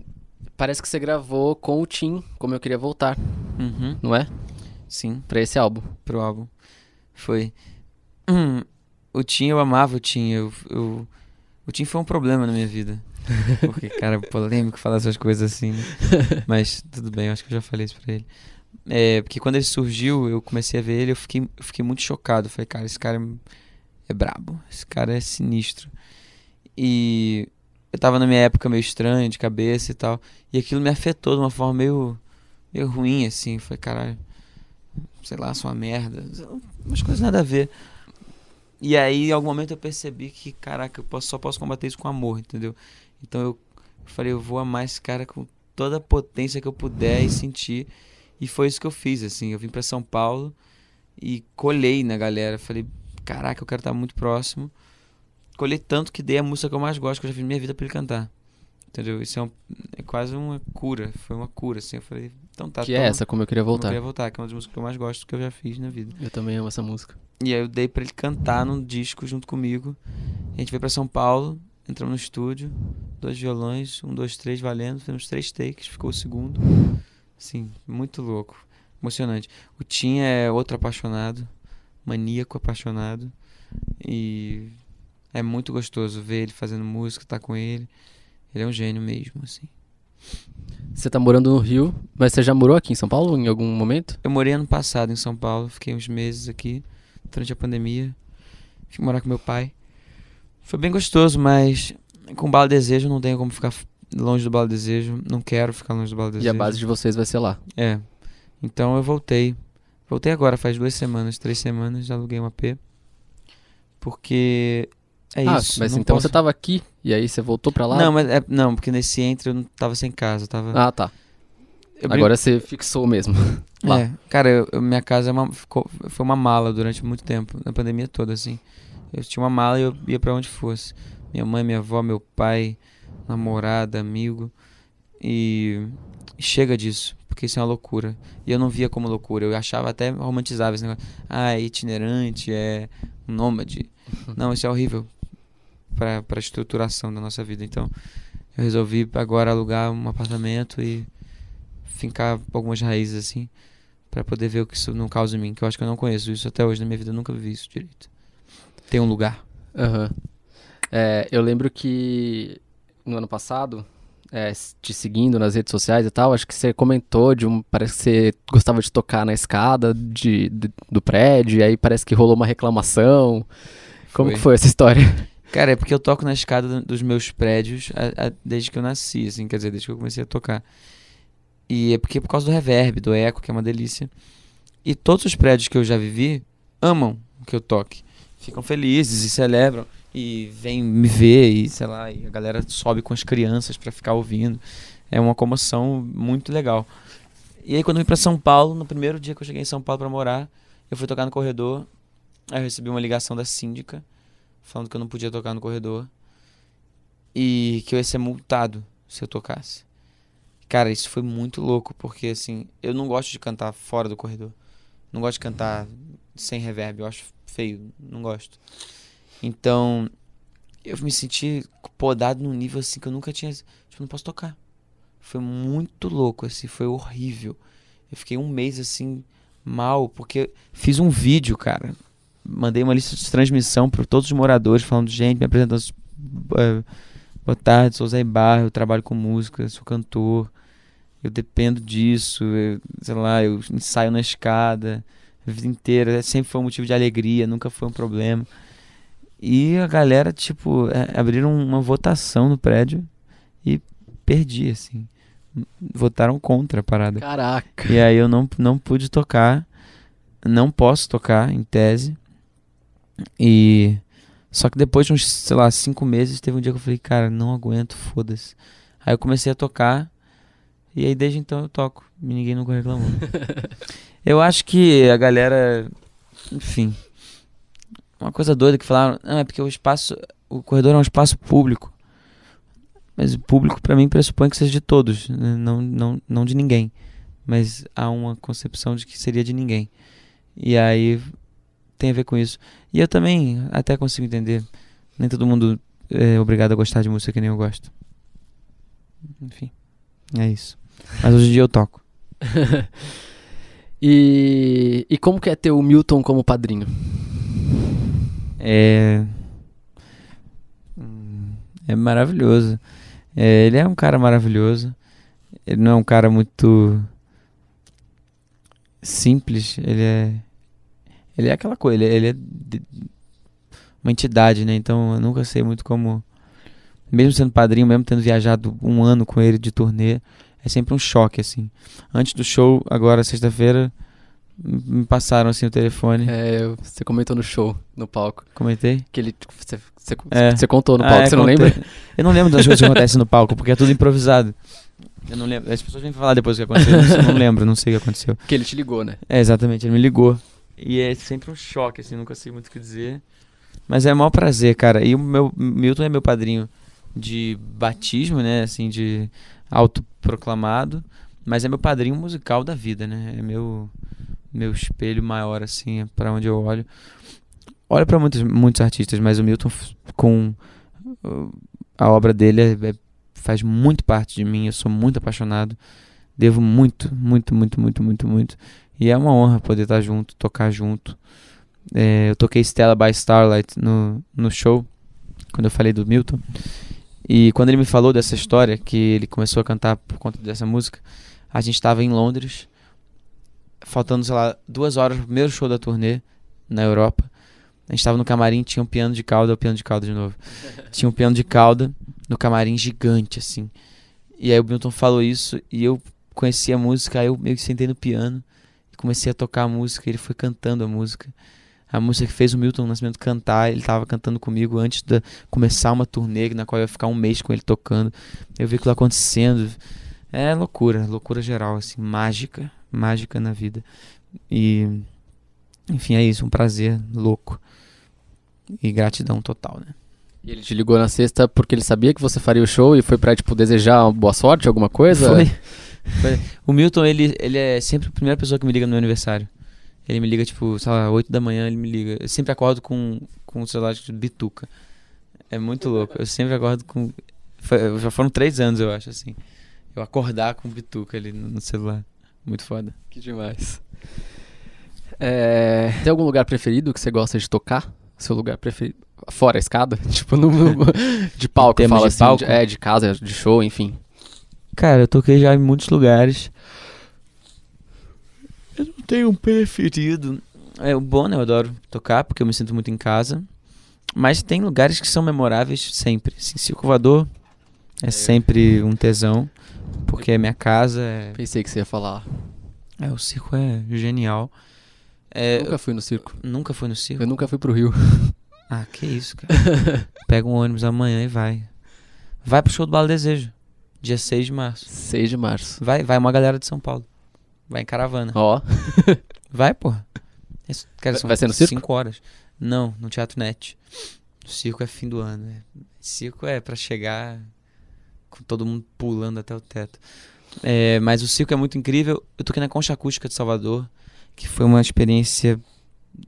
parece que você gravou com o Tim, como eu queria voltar, Uhum. não é? Sim. Pra esse álbum. pro álbum. Foi. Hum, o Tim, eu amava o Tim. Eu, eu, o Tim foi um problema na minha vida. [LAUGHS] Porque, cara, polêmico falar essas coisas assim, né? [LAUGHS] Mas tudo bem, eu acho que eu já falei isso pra ele. É, porque quando ele surgiu, eu comecei a ver ele, eu fiquei, eu fiquei muito chocado. Eu falei, cara, esse cara é, é brabo, esse cara é sinistro. E eu tava na minha época meio estranha, de cabeça e tal. E aquilo me afetou de uma forma meio, meio ruim, assim. Foi, caralho, sei lá, sou uma merda. Umas coisas nada a ver. E aí, em algum momento, eu percebi que, caraca, eu posso- só posso combater isso com amor, entendeu? Então eu falei, eu vou amar esse cara com toda a potência que eu puder e sentir. E foi isso que eu fiz, assim. Eu vim pra São Paulo e colhei na galera. Falei, caraca, eu quero estar muito próximo. Colhei tanto que dei a música que eu mais gosto, que eu já fiz na minha vida pra ele cantar. Entendeu? Isso é, um- é quase uma cura. Foi uma cura, assim. Eu falei, então tá. que é toma. essa, como eu queria Eu voltar. queria voltar, que é uma das músicas que eu mais gosto que eu já fiz na vida. Eu também amo essa música. E aí eu dei pra ele cantar num disco junto comigo. A gente veio pra São Paulo, entramos no estúdio, dois violões, um, dois, três valendo, fizemos três takes, ficou o segundo. Assim, muito louco, emocionante. O Tim é outro apaixonado, maníaco apaixonado. E é muito gostoso ver ele fazendo música, estar com ele. Ele é um gênio mesmo, assim. Você tá morando no Rio, mas você já morou aqui em São Paulo em algum momento? Eu morei ano passado em São Paulo, fiquei uns meses aqui, durante a pandemia. Fui morar com meu pai. Foi bem gostoso, mas Com Bala Desejo não tenho como ficar longe do Bala Desejo. Não quero ficar longe do Bala Desejo. E a base de vocês vai ser lá. É. Então eu voltei. Voltei agora, faz duas semanas, três semanas, já aluguei um AP. Porque é ah, isso. mas então posso- você tava aqui e aí você voltou pra lá? Não, mas é, não, porque nesse entre eu não tava sem casa, tava. Ah, tá. eu brinco- Agora você fixou mesmo. [LAUGHS] lá. É, cara, eu- eu- minha casa é uma- ficou- foi uma mala durante muito tempo, na pandemia toda, assim. Eu tinha uma mala e eu ia pra onde fosse. Minha mãe, minha avó, meu pai, namorada, amigo. E chega disso, porque isso é uma loucura. E eu não via como loucura, eu achava até romantizava esse negócio. Ah, é itinerante, é um nômade. [LAUGHS] Não, isso é horrível pra, pra estruturação da nossa vida. Então, eu resolvi agora alugar um apartamento e fincar algumas raízes assim, Pra poder ver o que isso não causa em mim, que eu acho que eu não conheço isso até hoje na minha vida, eu nunca vi isso direito. Tem um lugar. Aham. É, eu lembro que no ano passado, é, te seguindo nas redes sociais e tal, acho que você comentou de um. Parece que você gostava de tocar na escada de, de- do prédio, e aí parece que rolou uma reclamação. Como Foi. que foi essa história? Cara, é porque eu toco na escada do- dos meus prédios a- a- desde que eu nasci, assim, quer dizer, desde que eu comecei a tocar. E é porque é por causa do reverb, do eco, que é uma delícia. E todos os prédios que eu já vivi amam que eu toque. Ficam felizes e celebram. E vêm me ver e, sei lá, e a galera sobe com as crianças pra ficar ouvindo. É uma comoção muito legal. E aí quando eu vim pra São Paulo, no primeiro dia que eu cheguei em São Paulo pra morar, eu fui tocar no corredor. Aí eu recebi uma ligação da síndica falando que eu não podia tocar no corredor e que eu ia ser multado se eu tocasse. Cara, isso foi muito louco, porque assim, eu não gosto de cantar fora do corredor. Não gosto de cantar sem reverb, eu acho feio, não gosto. Então, eu me senti podado num nível assim que eu nunca tinha, tipo, não posso tocar. Foi muito louco, assim, foi horrível. Eu fiquei um mês assim mal, porque fiz um vídeo, cara, mandei uma lista de transmissão para todos os moradores, falando, gente, me apresentando. eh, boa tarde, sou Zé Barra, eu trabalho com música, sou cantor, eu dependo disso, eu, sei lá, eu ensaio na escada a vida inteira, sempre foi um motivo de alegria, nunca foi um problema. E a galera, tipo, eh, abriram uma votação no prédio e perdi, assim. Votaram contra a parada. Caraca. E aí eu não, não pude tocar. Não posso tocar, em tese. E. Só que depois de uns, sei lá, cinco meses, teve um dia que eu falei, cara, não aguento, foda-se. Aí eu comecei a tocar. E aí desde então eu toco. E ninguém nunca reclamou. [LAUGHS] eu acho que a galera. Enfim. Uma coisa doida que falaram. Não, é porque o espaço. O corredor é um espaço público. Mas o público, pra mim, pressupõe que seja de todos, né? não, não, não de ninguém. Mas há uma concepção de que seria de ninguém. E aí tem a ver com isso. E eu também até consigo entender. Nem todo mundo é obrigado a gostar de música que nem eu gosto. Enfim, é isso. Mas hoje em dia eu toco. [LAUGHS] E, e como que é ter o Milton como padrinho? É. É maravilhoso. É, ele é um cara maravilhoso. Ele não é um cara muito simples. Ele é. Ele é aquela coisa. Ele, ele é de- uma entidade, né? Então eu nunca sei muito como. Mesmo sendo padrinho, mesmo tendo viajado um ano com ele de turnê, é sempre um choque, assim. Antes do show, agora sexta-feira, me passaram assim o telefone. É, você comentou no show, no palco, Comentei. que ele, você, você, É. você contou no Ah, palco, é, você não contei. lembra? Eu não lembro das coisas que [LAUGHS] acontecem no palco, porque é tudo improvisado. Eu não lembro. As pessoas vêm falar depois o que aconteceu. Eu não lembro, não sei o que aconteceu. Que ele te ligou, né? É, exatamente, ele me ligou. E é sempre um choque, assim, nunca sei muito o que dizer. Mas é o maior prazer, cara. E o meu Milton é meu padrinho de batismo, né? Assim, de autoproclamado. Mas é meu padrinho musical da vida, né? É meu, meu espelho maior, assim, é pra onde eu olho. Olho pra muitos, muitos artistas, mas o Milton, com uh, a obra dele, é- é- faz muito parte de mim. Eu sou muito apaixonado. Devo muito, muito, muito, muito, muito, muito. E é uma honra poder estar junto, tocar junto. É, eu toquei Stella by Starlight no, no show, quando eu falei do Milton. E quando ele me falou dessa história, que ele começou a cantar por conta dessa música, a gente estava em Londres, faltando, sei lá, duas horas pro primeiro show da turnê na Europa. A gente estava no camarim, tinha um piano de cauda, o piano de cauda de novo. [LAUGHS] Tinha um piano de cauda no camarim gigante, assim. E aí o Milton falou isso e eu conheci a música, aí eu meio que sentei no piano e comecei a tocar a música, ele foi cantando a música. A música que fez o Milton Nascimento cantar, ele estava cantando comigo antes de começar uma turnê na qual eu ia ficar um mês com ele tocando. Eu vi aquilo acontecendo. É loucura, loucura geral, assim, mágica, mágica na vida. E, enfim, é isso, um prazer louco. E gratidão total, né? E ele te ligou na sexta porque ele sabia que você faria o show e foi pra, tipo, desejar boa sorte, alguma coisa? Foi. [LAUGHS] foi. O Milton, ele, ele é sempre a primeira pessoa que me liga no meu aniversário. Ele me liga, tipo, sei lá, 8 da manhã ele me liga. Eu sempre acordo com, com o celular de bituca. É muito louco. Eu sempre acordo com. Foi, já foram três anos, eu acho, assim. Eu acordar com bituca ali no, no celular. Muito foda. Que demais. É, tem algum lugar preferido que você gosta de tocar? Seu lugar preferido? Fora a escada? [LAUGHS] tipo, no, no [LAUGHS] de palco, fala de assim. palco? de- é, de casa, de show, enfim. Cara, eu toquei já em muitos lugares. Eu não tenho um preferido. É o bom, né? Eu adoro tocar porque eu me sinto muito em casa. Mas tem lugares que são memoráveis sempre. Assim, Circo Voador é sempre um tesão. Porque é minha casa. É, Pensei que você ia falar. é, o circo é genial. É, nunca fui no circo. nunca foi no circo? Eu nunca fui pro Rio. [LAUGHS] Ah, que isso, cara. [LAUGHS] Pega um ônibus amanhã e vai. Vai pro show do Bala Desejo. Dia 6 de março. 6 de março. Vai, vai uma galera de São Paulo. Vai em caravana. Ó, [LAUGHS] Vai, porra. Isso, cara, Vai- ser no circo? Cinco horas. Não, no Teatro Net. O circo é fim do ano. né? Circo é pra chegar todo mundo pulando até o teto. É, mas o circo é muito incrível. Eu toquei na Concha Acústica de Salvador, que foi uma experiência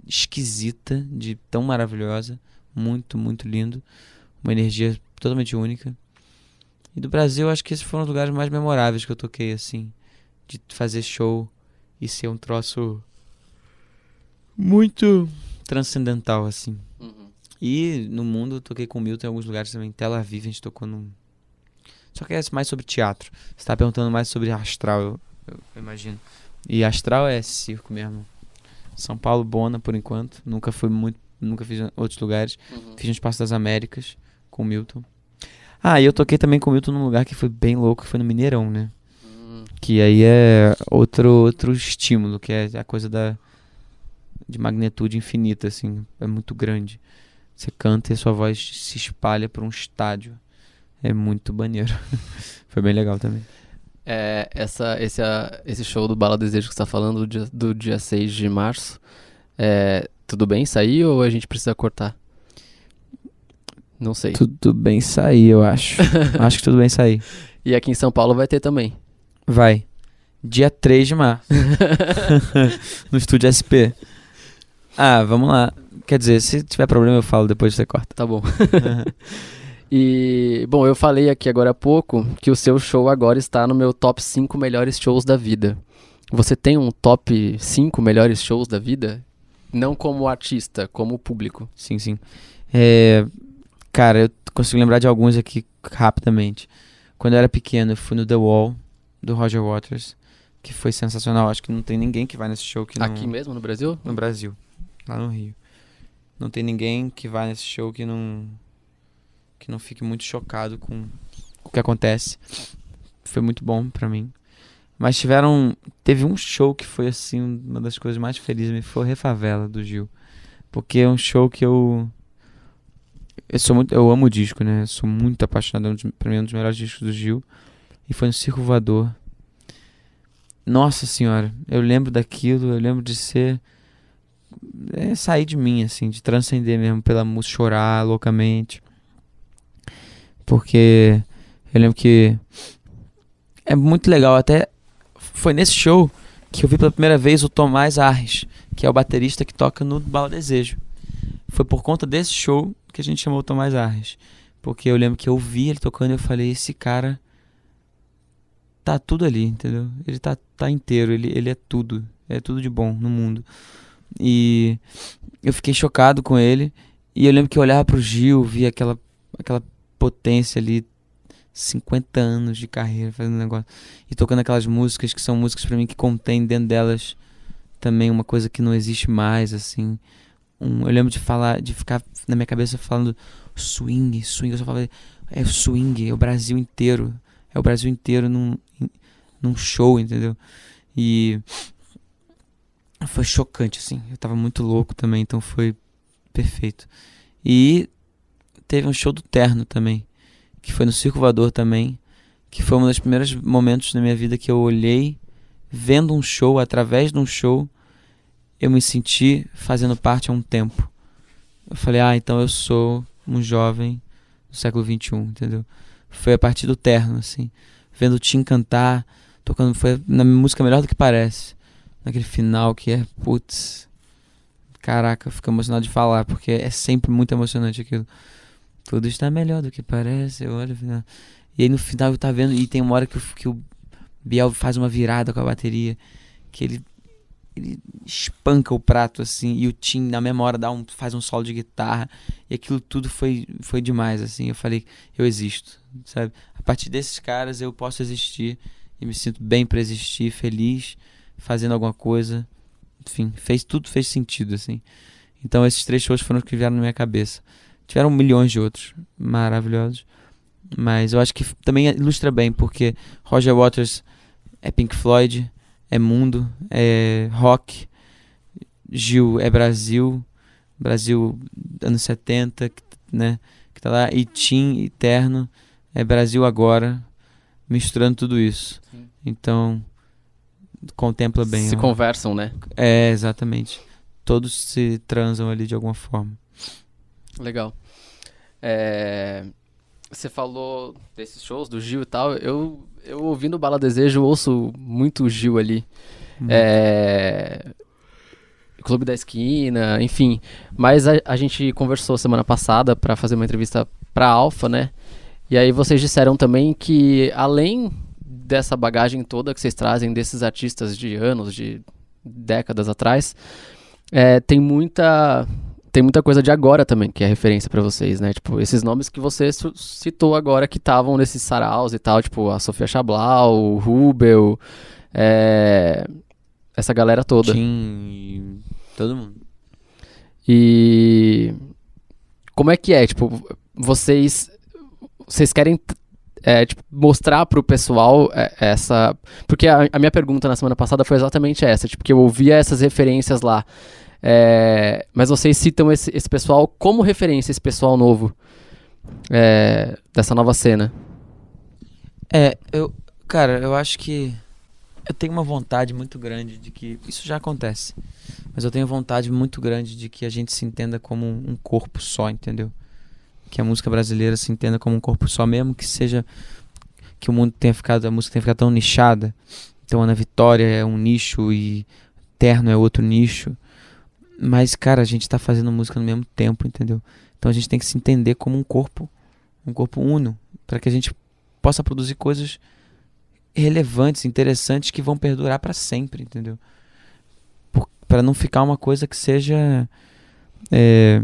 esquisita, de tão maravilhosa. Muito, muito lindo. Uma energia totalmente única. E do Brasil, acho que esses foram os lugares mais memoráveis que eu toquei, assim. De fazer show e ser um troço muito transcendental, assim. E no mundo eu toquei com o Milton em alguns lugares também. Em Tel Aviv a gente tocou num. Só que é mais sobre teatro. Você tá perguntando mais sobre astral, eu, eu- eu imagino. E astral é circo mesmo. São Paulo, Bona, por enquanto. Nunca fui muito. Nunca fiz outros lugares. Fiz no Espaço das Américas com o Milton. Ah, e eu toquei também com o Milton num lugar que foi bem louco, que foi no Mineirão, né? Que aí é outro, outro estímulo, que é a coisa da de magnitude infinita, assim. É muito grande. Você canta e a sua voz se espalha por um estádio. É muito maneiro. [LAUGHS] Foi bem legal também. É, essa, esse, a- esse show do Bala Desejo que você tá falando do dia, do dia 6 de março, é, tudo bem sair ou a gente precisa cortar? Não sei. Tudo bem sair, eu acho. [LAUGHS] acho que tudo bem sair. E aqui em São Paulo vai ter também. Vai. Dia 3 de março. [LAUGHS] no estúdio SP. Ah, vamos lá. Quer dizer, se tiver problema eu falo, depois você corta. Tá bom. E, bom, eu falei aqui agora há pouco que o seu show agora está no meu top 5 melhores shows da vida. Você tem um top 5 melhores shows da vida? Não como artista, como público. Sim, sim. É, cara, eu consigo lembrar de alguns aqui rapidamente. Quando eu era pequeno, eu fui no The Wall, do Roger Waters, que foi sensacional. Acho que não tem ninguém que vai nesse show que não... Aqui mesmo no Brasil? No Brasil, lá no Rio. Não tem ninguém que vá nesse show que não que não fique muito chocado com o que acontece. Foi muito bom pra mim. Mas tiveram teve um show que foi assim uma das coisas mais felizes me foi Refavela do Gil. Porque é um show que eu eu sou muito eu amo o disco, né? Eu sou muito apaixonado, é um pra mim é um dos melhores discos do Gil. E foi no Circo Voador. Nossa senhora, eu lembro daquilo, eu lembro de ser é sair de mim, assim, de transcender mesmo pela música, chorar loucamente. Porque eu lembro que é muito legal. Até foi nesse show que eu vi pela primeira vez o Tomás Arres, que é o baterista que toca no Bala Desejo. Foi por conta desse show que a gente chamou o Tomás Arres. Porque eu lembro que eu vi ele tocando e eu falei, esse cara tá tudo ali, entendeu? Ele tá, tá inteiro, ele, ele é tudo. É tudo de bom no mundo. E eu fiquei chocado com ele. E eu lembro que eu olhava pro Gil, via aquela, aquela potência ali, 50 anos de carreira fazendo negócio. E tocando aquelas músicas que são músicas pra mim que contém dentro delas também uma coisa que não existe mais, assim. Um, eu lembro de falar, de ficar na minha cabeça falando swing, swing. Eu só falava é swing, é o Brasil inteiro. É o Brasil inteiro num, num show, entendeu? E foi chocante, assim. Eu tava muito louco também, então foi perfeito. E teve um show do Terno também, que foi no Circo Voador também, que foi um dos primeiros momentos na minha vida que eu olhei, vendo um show, através de um show, eu me senti fazendo parte há um tempo. Eu falei, ah, então eu sou um jovem do século XXI, entendeu? Foi a partir do terno, assim. Vendo o Tim cantar, tocando, foi na música melhor do que parece. Naquele final que é, putz. Caraca, fico emocionado de falar, porque é sempre muito emocionante aquilo. Tudo está melhor do que parece, eu olho. E aí no final eu tá vendo, e tem uma hora que, que o Biel faz uma virada com a bateria, que ele ele espanca o prato assim e o Tim na hora dá um, faz um solo de guitarra e aquilo tudo foi foi demais assim eu falei eu existo sabe a partir desses caras eu posso existir e me sinto bem para existir feliz fazendo alguma coisa enfim fez tudo fez sentido assim então esses três shows foram os que vieram na minha cabeça tiveram milhões de outros maravilhosos mas eu acho que também ilustra bem porque Roger Waters é Pink Floyd é mundo, é rock. Gil é Brasil, Brasil anos 70, né? Que tá lá. E Tim Eterno é Brasil agora, misturando tudo isso. Sim. Então, contempla bem. Se ó. conversam, né? É, exatamente. Todos se transam ali de alguma forma. Legal. É... Você falou desses shows do Gil e tal. Eu eu ouvindo Bala Desejo, ouço muito Gil ali. Hum. É... Clube da Esquina, enfim. Mas a, a gente conversou semana passada para fazer uma entrevista para Alfa, né? E aí vocês disseram também que além dessa bagagem toda que vocês trazem desses artistas de anos, de décadas atrás, é, tem muita tem muita coisa de agora também, que é referência para vocês, né? Tipo, esses nomes que você citou agora que estavam nesses saraus e tal, tipo, a Sofia Chablau, o Rubel, é... essa galera toda. Sim, todo mundo. E como é que é? Tipo, vocês vocês querem é, tipo, mostrar pro pessoal é, essa. Porque a, a, minha pergunta na semana passada foi exatamente essa, tipo, que eu ouvia essas referências lá. É, mas vocês citam esse, esse, pessoal como referência, esse pessoal novo é, dessa nova cena. É, eu, cara, eu acho que eu tenho uma vontade muito grande de que isso já acontece, mas eu tenho vontade muito grande de que a gente se entenda como um corpo só, entendeu? Que a música brasileira se entenda como um corpo só, mesmo que seja que o mundo tenha ficado, a música tenha ficado tão nichada. Então, Ana Vitória é um nicho e Terno é outro nicho. Mas, cara, a gente tá fazendo música no mesmo tempo, entendeu? Então a gente tem que se entender como um corpo, um corpo uno, para que a gente possa produzir coisas relevantes, interessantes que vão perdurar para sempre, entendeu? Para não ficar uma coisa que seja é,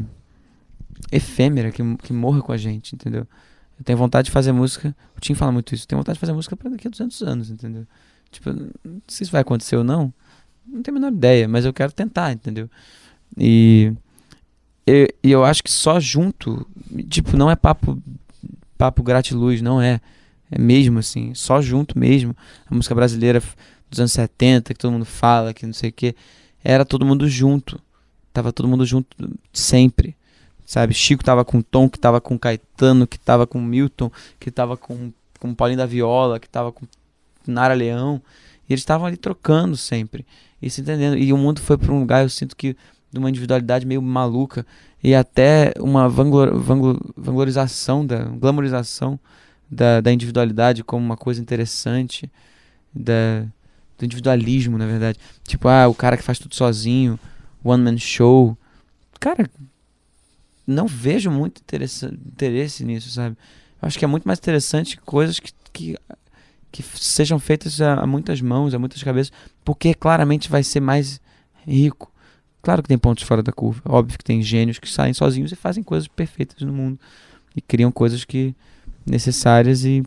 efêmera, que, que morra com a gente, entendeu? Eu tenho vontade de fazer música. O Tim fala muito isso. Eu tenho vontade de fazer música para daqui a 200 anos, entendeu? Tipo, não sei se vai acontecer ou não. Não tenho a menor ideia, mas eu quero tentar, entendeu? E, e, eu acho que só junto, tipo, não é papo, papo gratiluz, não é. É mesmo assim, só junto mesmo. A música brasileira dos anos 70, que todo mundo fala, que não sei o que, era todo mundo junto. Tava todo mundo junto sempre. Sabe? Chico tava com Tom, que tava com Caetano, que tava com Milton, que tava com, com Paulinho da Viola, que tava com Nara Leão. E eles estavam ali trocando sempre. E se entendendo. E o mundo foi para um lugar, eu sinto que de uma individualidade meio maluca e até uma vanglor, vanglor, vanglorização, da, glamorização da, da individualidade como uma coisa interessante, da, do individualismo, na verdade. Tipo, ah, o cara que faz tudo sozinho, one man show. Cara, não vejo muito interesse nisso, sabe? Eu acho que é muito mais interessante coisas que, que, que sejam feitas a, a muitas mãos, a muitas cabeças, porque claramente vai ser mais rico Claro que tem pontos fora da curva. Óbvio que tem gênios que saem sozinhos e fazem coisas perfeitas no mundo. E criam coisas que necessárias e,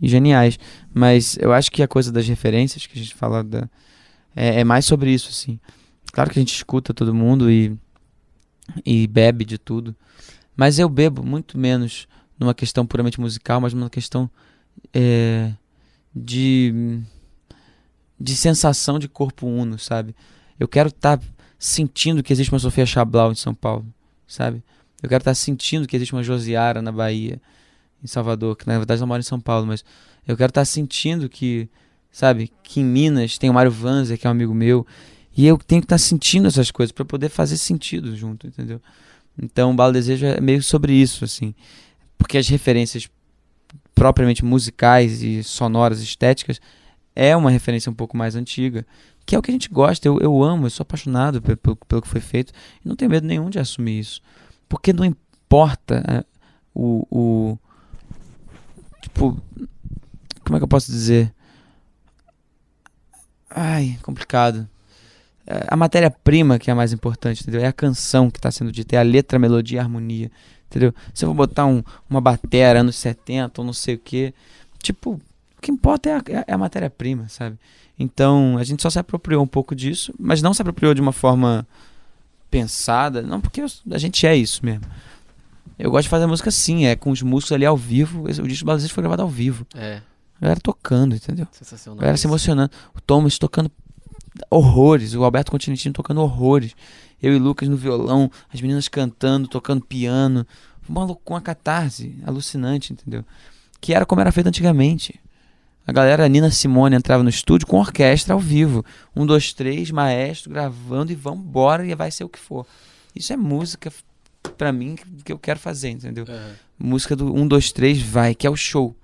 e geniais. Mas eu acho que a coisa das referências que a gente fala da, é, é, mais sobre isso, assim. Claro que a gente escuta todo mundo e, e bebe de tudo. Mas eu bebo muito menos numa questão puramente musical, mas numa questão é, de de sensação de corpo uno, sabe? Eu quero estar tá sentindo que existe uma Sofia Chablau em São Paulo, sabe? Eu quero estar tá sentindo que existe uma Josiara na Bahia, em Salvador, que na verdade não mora em São Paulo, mas eu quero estar tá sentindo que, sabe, que em Minas tem o Mário Vanzer, que é um amigo meu, e eu tenho que estar tá sentindo essas coisas para poder fazer sentido junto, entendeu? Então, Bala Desejo é meio sobre isso, assim. Porque as referências propriamente musicais e sonoras, estéticas, é uma referência um pouco mais antiga, que é o que a gente gosta. Eu, eu amo, eu sou apaixonado pelo, pelo, pelo que foi feito e não tenho medo nenhum de assumir isso. Porque não importa é, o, o. Tipo. Como é que eu posso dizer? Ai, complicado. É, a matéria-prima que é a mais importante, entendeu? É a canção que está sendo dita, é a letra, a melodia, a harmonia, entendeu? Se eu vou botar um, uma batera anos 70 ou não sei o que, tipo, o que importa é a, é a matéria-prima, sabe? Então, a gente só se apropriou um pouco disso, mas não se apropriou de uma forma pensada, não, porque a gente é isso mesmo. Eu gosto de fazer música assim, é com os músicos ali ao vivo. O disco do foi gravado ao vivo. É. A galera tocando, entendeu? Sensacional. A galera se emocionando. O Thomas tocando horrores, o Alberto Continentino tocando horrores, eu e Lucas no violão, as meninas cantando, tocando piano, uma uma catarse alucinante, entendeu? Que era como era feito antigamente. A galera, a Nina Simone entrava no estúdio com orquestra ao vivo. Um, dois, três, maestro gravando e vambora e vai ser o que for. Isso é música para mim que eu quero fazer, entendeu? Uhum. Música do um, dois, três, vai, que é o show.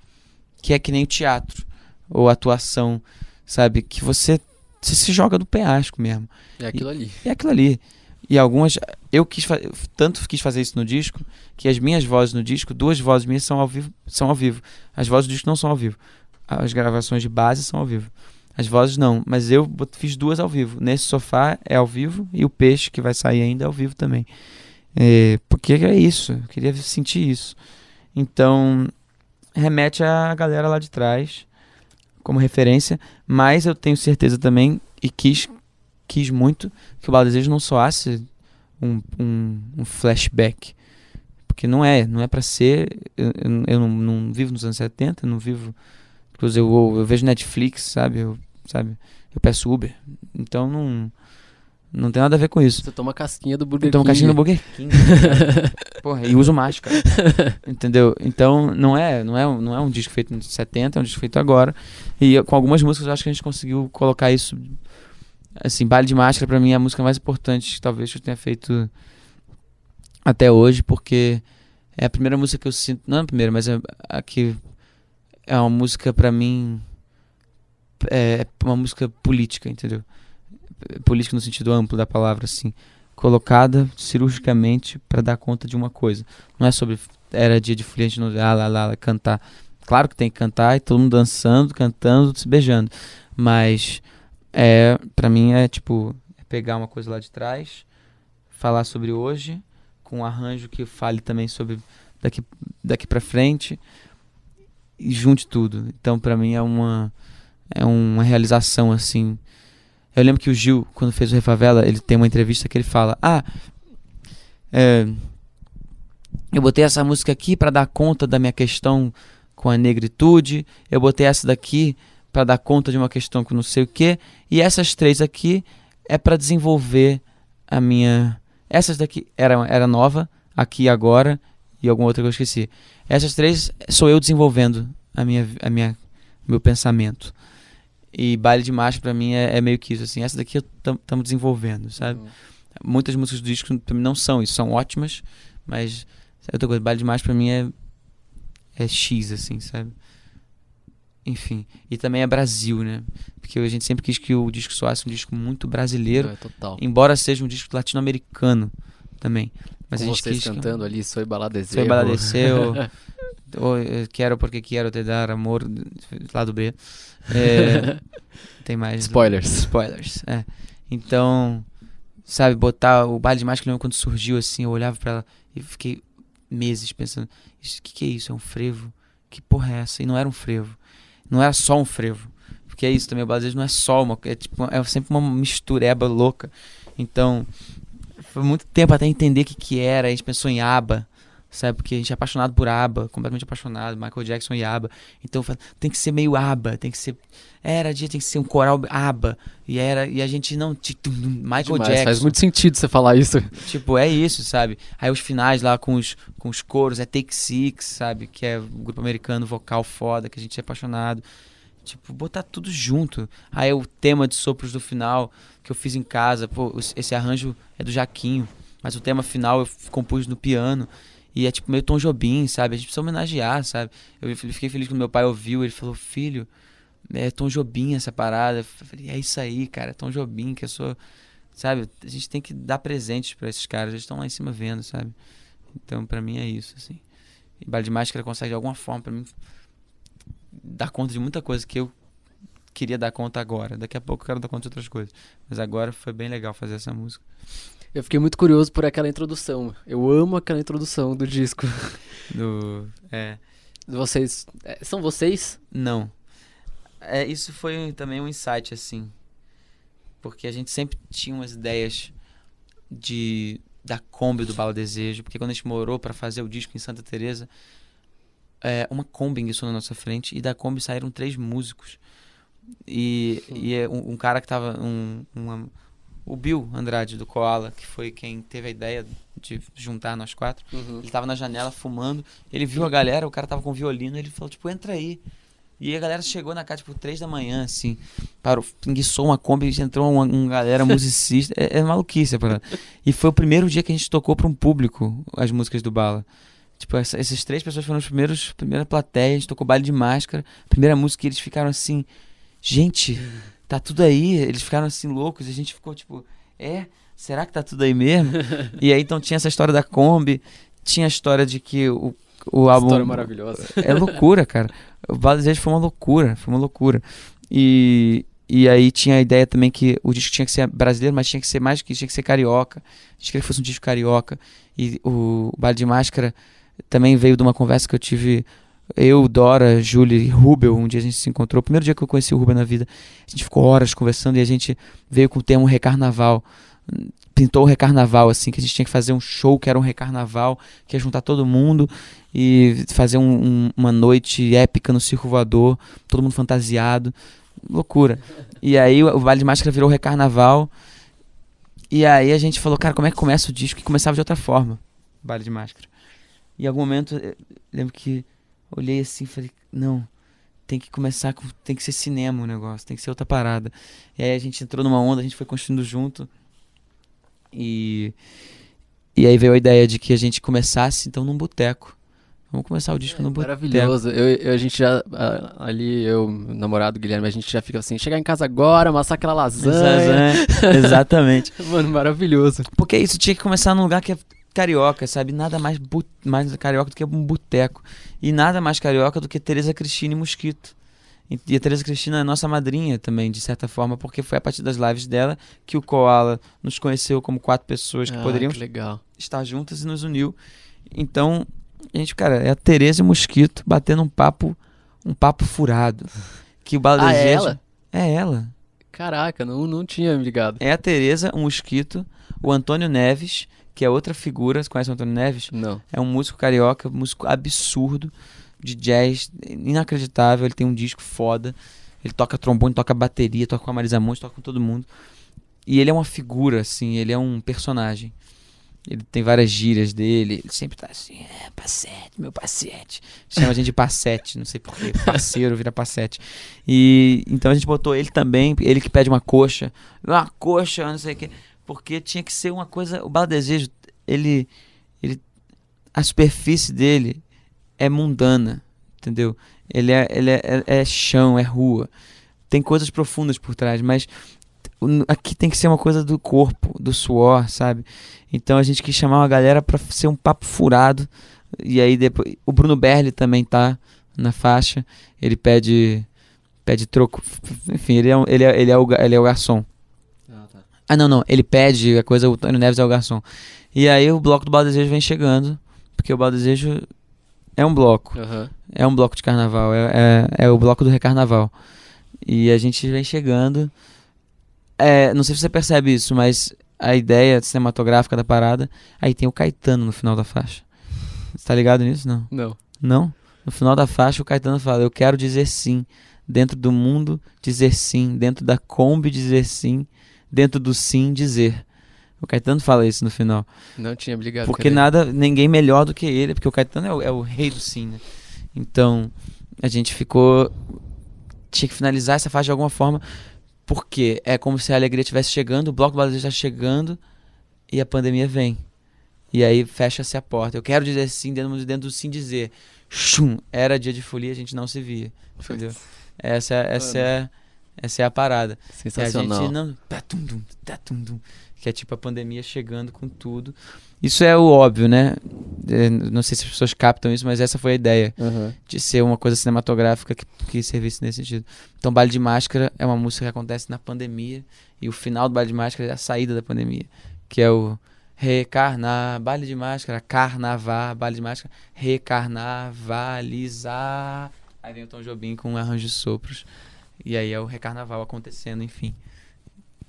Que é que nem o teatro ou atuação, sabe? Que você você se joga do penhasco mesmo. É aquilo e, ali. É aquilo ali. E algumas. Eu quis tanto quis fazer isso no disco que as minhas vozes no disco, duas vozes minhas são ao vivo. São ao vivo. As vozes do disco não são ao vivo. As gravações de base são ao vivo. As vozes não, mas eu fiz duas ao vivo. Nesse sofá é ao vivo e o peixe que vai sair ainda é ao vivo também. É, porque é isso, eu queria sentir isso. Então, remete a galera lá de trás como referência, mas eu tenho certeza também e quis, quis muito que o Bala Desejo não soasse um, um, um flashback. Porque não é, não é para ser. Eu, eu não, não, vivo nos anos 70, não vivo. Inclusive, eu, eu, vejo Netflix, sabe? Eu, sabe? Eu peço Uber. Então não. Não tem nada a ver com isso. Você toma casquinha do Burger King. Toma casquinha do Burger [LAUGHS] King. Porra, e uso máscara. [LAUGHS] entendeu? Então, não é, não, é, não é um disco feito em 70, é um disco feito agora. E com algumas músicas eu acho que a gente conseguiu colocar isso. Assim, Baile de Máscara pra mim é a música mais importante, talvez, que eu tenha feito até hoje, porque é a primeira música que eu sinto. Não é a primeira, mas é a que é uma música pra mim. É uma música política, entendeu? Política no sentido amplo da palavra, assim, colocada cirurgicamente para dar conta de uma coisa. Não é sobre era dia de folia, a gente não ah, lá, lá, lá, cantar. Claro que tem que cantar e todo mundo dançando, cantando, se beijando. Mas é, para mim é tipo é pegar uma coisa lá de trás, falar sobre hoje, com um arranjo que fale também sobre daqui daqui para frente e junte tudo. Então para mim é uma é uma realização assim eu lembro que o Gil, quando fez o Refavela, ele tem uma entrevista que ele fala: Ah, é, eu botei essa música aqui para dar conta da minha questão com a negritude, eu botei essa daqui para dar conta de uma questão com não sei o que, e essas três aqui é para desenvolver a minha. Essas daqui era, era nova, aqui agora, e alguma outra que eu esqueci. Essas três sou eu desenvolvendo a minha, a minha, meu pensamento. E baile de marcha para mim é, é, meio que isso, assim. Essa daqui estamos desenvolvendo, sabe? Uhum. Muitas músicas do disco não são isso, são ótimas, mas outra coisa, baile de marcha para mim é é X, assim, sabe? Enfim, e também é Brasil, né? Porque a gente sempre quis que o disco soasse um disco muito brasileiro, é, total. embora seja um disco latino-americano também. Mas Com a gente vocês quis cantando que... ali, Soy Baladeseu. Soy Baladeseu. [LAUGHS] quero porque quero te dar amor, lá do B. É, [LAUGHS] tem mais. Spoilers. Spoilers, é. Então, sabe, botar o baile de máscara quando surgiu assim, eu olhava para ela e fiquei meses pensando: o que, que é isso? É um frevo? Que porra é essa? E não era um frevo. Não era só um frevo. Porque é isso também, o baile não é só uma. É, tipo, é sempre uma mistureba louca. Então, foi muito tempo até entender o que, que era. A gente pensou em aba, sabe? Porque a gente é apaixonado por ABBA, completamente apaixonado, Michael Jackson e ABBA. Então tem que ser meio ABBA, tem que ser era dia tem que ser um coral ABBA e era e a gente não Michael Demais, Jackson. Faz muito sentido você falar isso. Tipo, é isso, sabe? Aí os finais lá com os com os coros é Take Six, sabe? Que é o grupo americano vocal foda que a gente é apaixonado. Tipo, botar tudo junto. Aí o tema de sopros do final que eu fiz em casa, pô, esse arranjo é do Jaquinho, mas o tema final eu compus no piano. E é tipo meio Tom Jobim, sabe? A gente precisa homenagear, sabe? Eu fiquei feliz quando meu pai ouviu, ele falou, filho, é Tom Jobim essa parada. Eu falei, é isso aí, cara, é Tom Jobim, que eu sou. Sabe? A gente tem que dar presentes para esses caras, eles estão lá em cima vendo, sabe? Então, para mim é isso, assim. E Baile de Máscara consegue de alguma forma, para mim, dar conta de muita coisa que eu queria dar conta agora. Daqui a pouco eu quero dar conta de outras coisas. Mas agora foi bem legal fazer essa música. Eu fiquei muito curioso por aquela introdução. Eu amo aquela introdução do disco. [LAUGHS] Do. É. Vocês. É, são vocês? Não. É, isso foi também um insight, assim. Porque a gente sempre tinha umas ideias de da Kombi do Bala Desejo. Porque quando a gente morou para fazer o disco em Santa Teresa é, uma Kombi enguiçou na nossa frente e da Kombi saíram três músicos. E, e é um, um, cara que tava. Um, uma, o Bill Andrade do Koala, que foi quem teve a ideia de juntar nós quatro. Uhum. Ele tava na janela fumando. Ele viu a galera, o cara tava com violino. Ele falou, tipo, entra aí. E a galera chegou na casa, tipo, três da manhã, assim. Parou, enguiçou uma Kombi, entrou uma, uma galera [LAUGHS] musicista. é, é maluquice parada. E foi o primeiro dia que a gente tocou para um público as músicas do Bala. Tipo, essa, essas três pessoas foram os primeiros, primeira plateia, a gente tocou baile de máscara. Primeira música, eles ficaram assim, gente, tá tudo aí. Eles ficaram assim loucos, a gente ficou tipo, é, será que tá tudo aí mesmo? [LAUGHS] e aí então tinha essa história da Kombi, tinha a história de que o, o álbum. História maravilhosa. É loucura, cara. O Vale Desejo foi uma loucura, foi uma loucura. E, e aí tinha a ideia também que o disco tinha que ser brasileiro, mas tinha que ser mais que tinha que ser carioca. A gente queria que fosse um disco carioca. E o Baile de Máscara também veio de uma conversa que eu tive eu, Dora, Júlia e Rubel, um dia a gente se encontrou. O primeiro dia que eu conheci o Rubel na vida, a gente ficou horas conversando e a gente veio com o termo recarnaval. Pintou o recarnaval, assim, que a gente tinha que fazer um show que era um recarnaval, que ia juntar todo mundo e fazer um, um, uma noite épica no Circo Voador, todo mundo fantasiado. Loucura. E aí o Vale de Máscara virou recarnaval. E aí a gente falou, cara, como é que começa o disco? E começava de outra forma, Vale de Máscara. E em algum momento, lembro que olhei assim e falei, não, tem que começar com, tem que ser cinema o negócio, tem que ser outra parada. E aí a gente entrou numa onda, a gente foi construindo junto. E e aí veio a ideia de que a gente começasse então num boteco. Vamos começar o disco é, no boteco. Maravilhoso. Eu, eu, a gente já, ali, eu, namorado Guilherme, a gente já fica assim, chegar em casa agora, amassar aquela lasanha. Exatamente. [LAUGHS] Mano, maravilhoso. Porque isso tinha que começar num lugar que é carioca, sabe? Nada mais, mais carioca do que um boteco. E nada mais carioca do que Tereza Cristina e Mosquito. E a Tereza Cristina é nossa madrinha também, de certa forma, porque foi a partir das lives dela que o Koala nos conheceu como quatro pessoas que ah, poderiam que estar juntas e nos uniu. Então, a gente, cara, é a Tereza e o Mosquito batendo um papo, um papo furado. Que o ah, é ela? É ela. Caraca, não, não tinha me ligado. É a Tereza, o Mosquito, o Antônio Neves que é outra figura. Você conhece o Antônio Neves? Não. É um músico carioca, músico absurdo de jazz, inacreditável. Ele tem um disco foda. Ele toca trombone, toca bateria, toca com a Marisa Monte, toca com todo mundo. E ele é uma figura, assim, ele é um personagem. Ele tem várias gírias dele, ele sempre tá assim, é, passete, meu passete. Chama a gente de passete, não sei porquê, [LAUGHS] parceiro vira passete. E então a gente botou ele também, ele que pede uma coxa, uma coxa, não sei o que porque tinha que ser uma coisa. O Bala Desejo, ele, ele. A superfície dele é mundana, entendeu? Ele é, ele é, é, é chão, é rua. Tem coisas profundas por trás, mas aqui tem que ser uma coisa do corpo, do suor, sabe? Então a gente quis chamar uma galera para ser um papo furado. E aí depois. O Bruno Berli também tá na faixa. Ele pede. Pede troco. Enfim, ele é, ele é, ele é, o, ele é o garçom. Ah, não, não. Ele pede a coisa, o Antônio Neves é o garçom. E aí o bloco do Bal Desejo vem chegando, porque o Bal Desejo é um bloco. Uhum. É um bloco de carnaval, é, é, é, o bloco do recarnaval. E a gente vem chegando. É, não sei se você percebe isso, mas a ideia cinematográfica da parada, aí tem o Caetano no final da faixa. Você tá ligado nisso? Não. Não. Não? No final da faixa, o Caetano fala: Eu quero dizer sim. Dentro do mundo, dizer sim. Dentro da Kombi, dizer sim. Dentro do sim, dizer. O Caetano fala isso no final. Não tinha ligado. Porque nada, ninguém melhor do que ele, porque o Caetano é o, é o rei do sim, né? Então, a gente ficou. Tinha que finalizar essa faixa de alguma forma, porque é como se a alegria estivesse chegando, o bloco do Brasil está chegando e a pandemia vem. E aí fecha-se a porta. Eu quero dizer sim, dentro, dentro do sim dizer. Chum, era dia de folia, a gente não se via. Entendeu? Essa, essa, é, essa é a parada. Sensacional. E a gente não. tatum-dum, tatum-dum, Que é tipo a pandemia chegando com tudo. Isso é o óbvio, né? É, Não sei se as pessoas captam isso, mas essa foi a ideia. Uhum. De ser uma coisa cinematográfica que, que servisse nesse sentido. Então, Baile de Máscara é uma música que acontece na pandemia. E o final do Baile de Máscara é a saída da pandemia. Que é o recarnar, baile de máscara, carnavar, baile de máscara, recarnavalizar. Aí vem o Tom Jobim com um arranjo de sopros. E aí é o recarnaval acontecendo, enfim.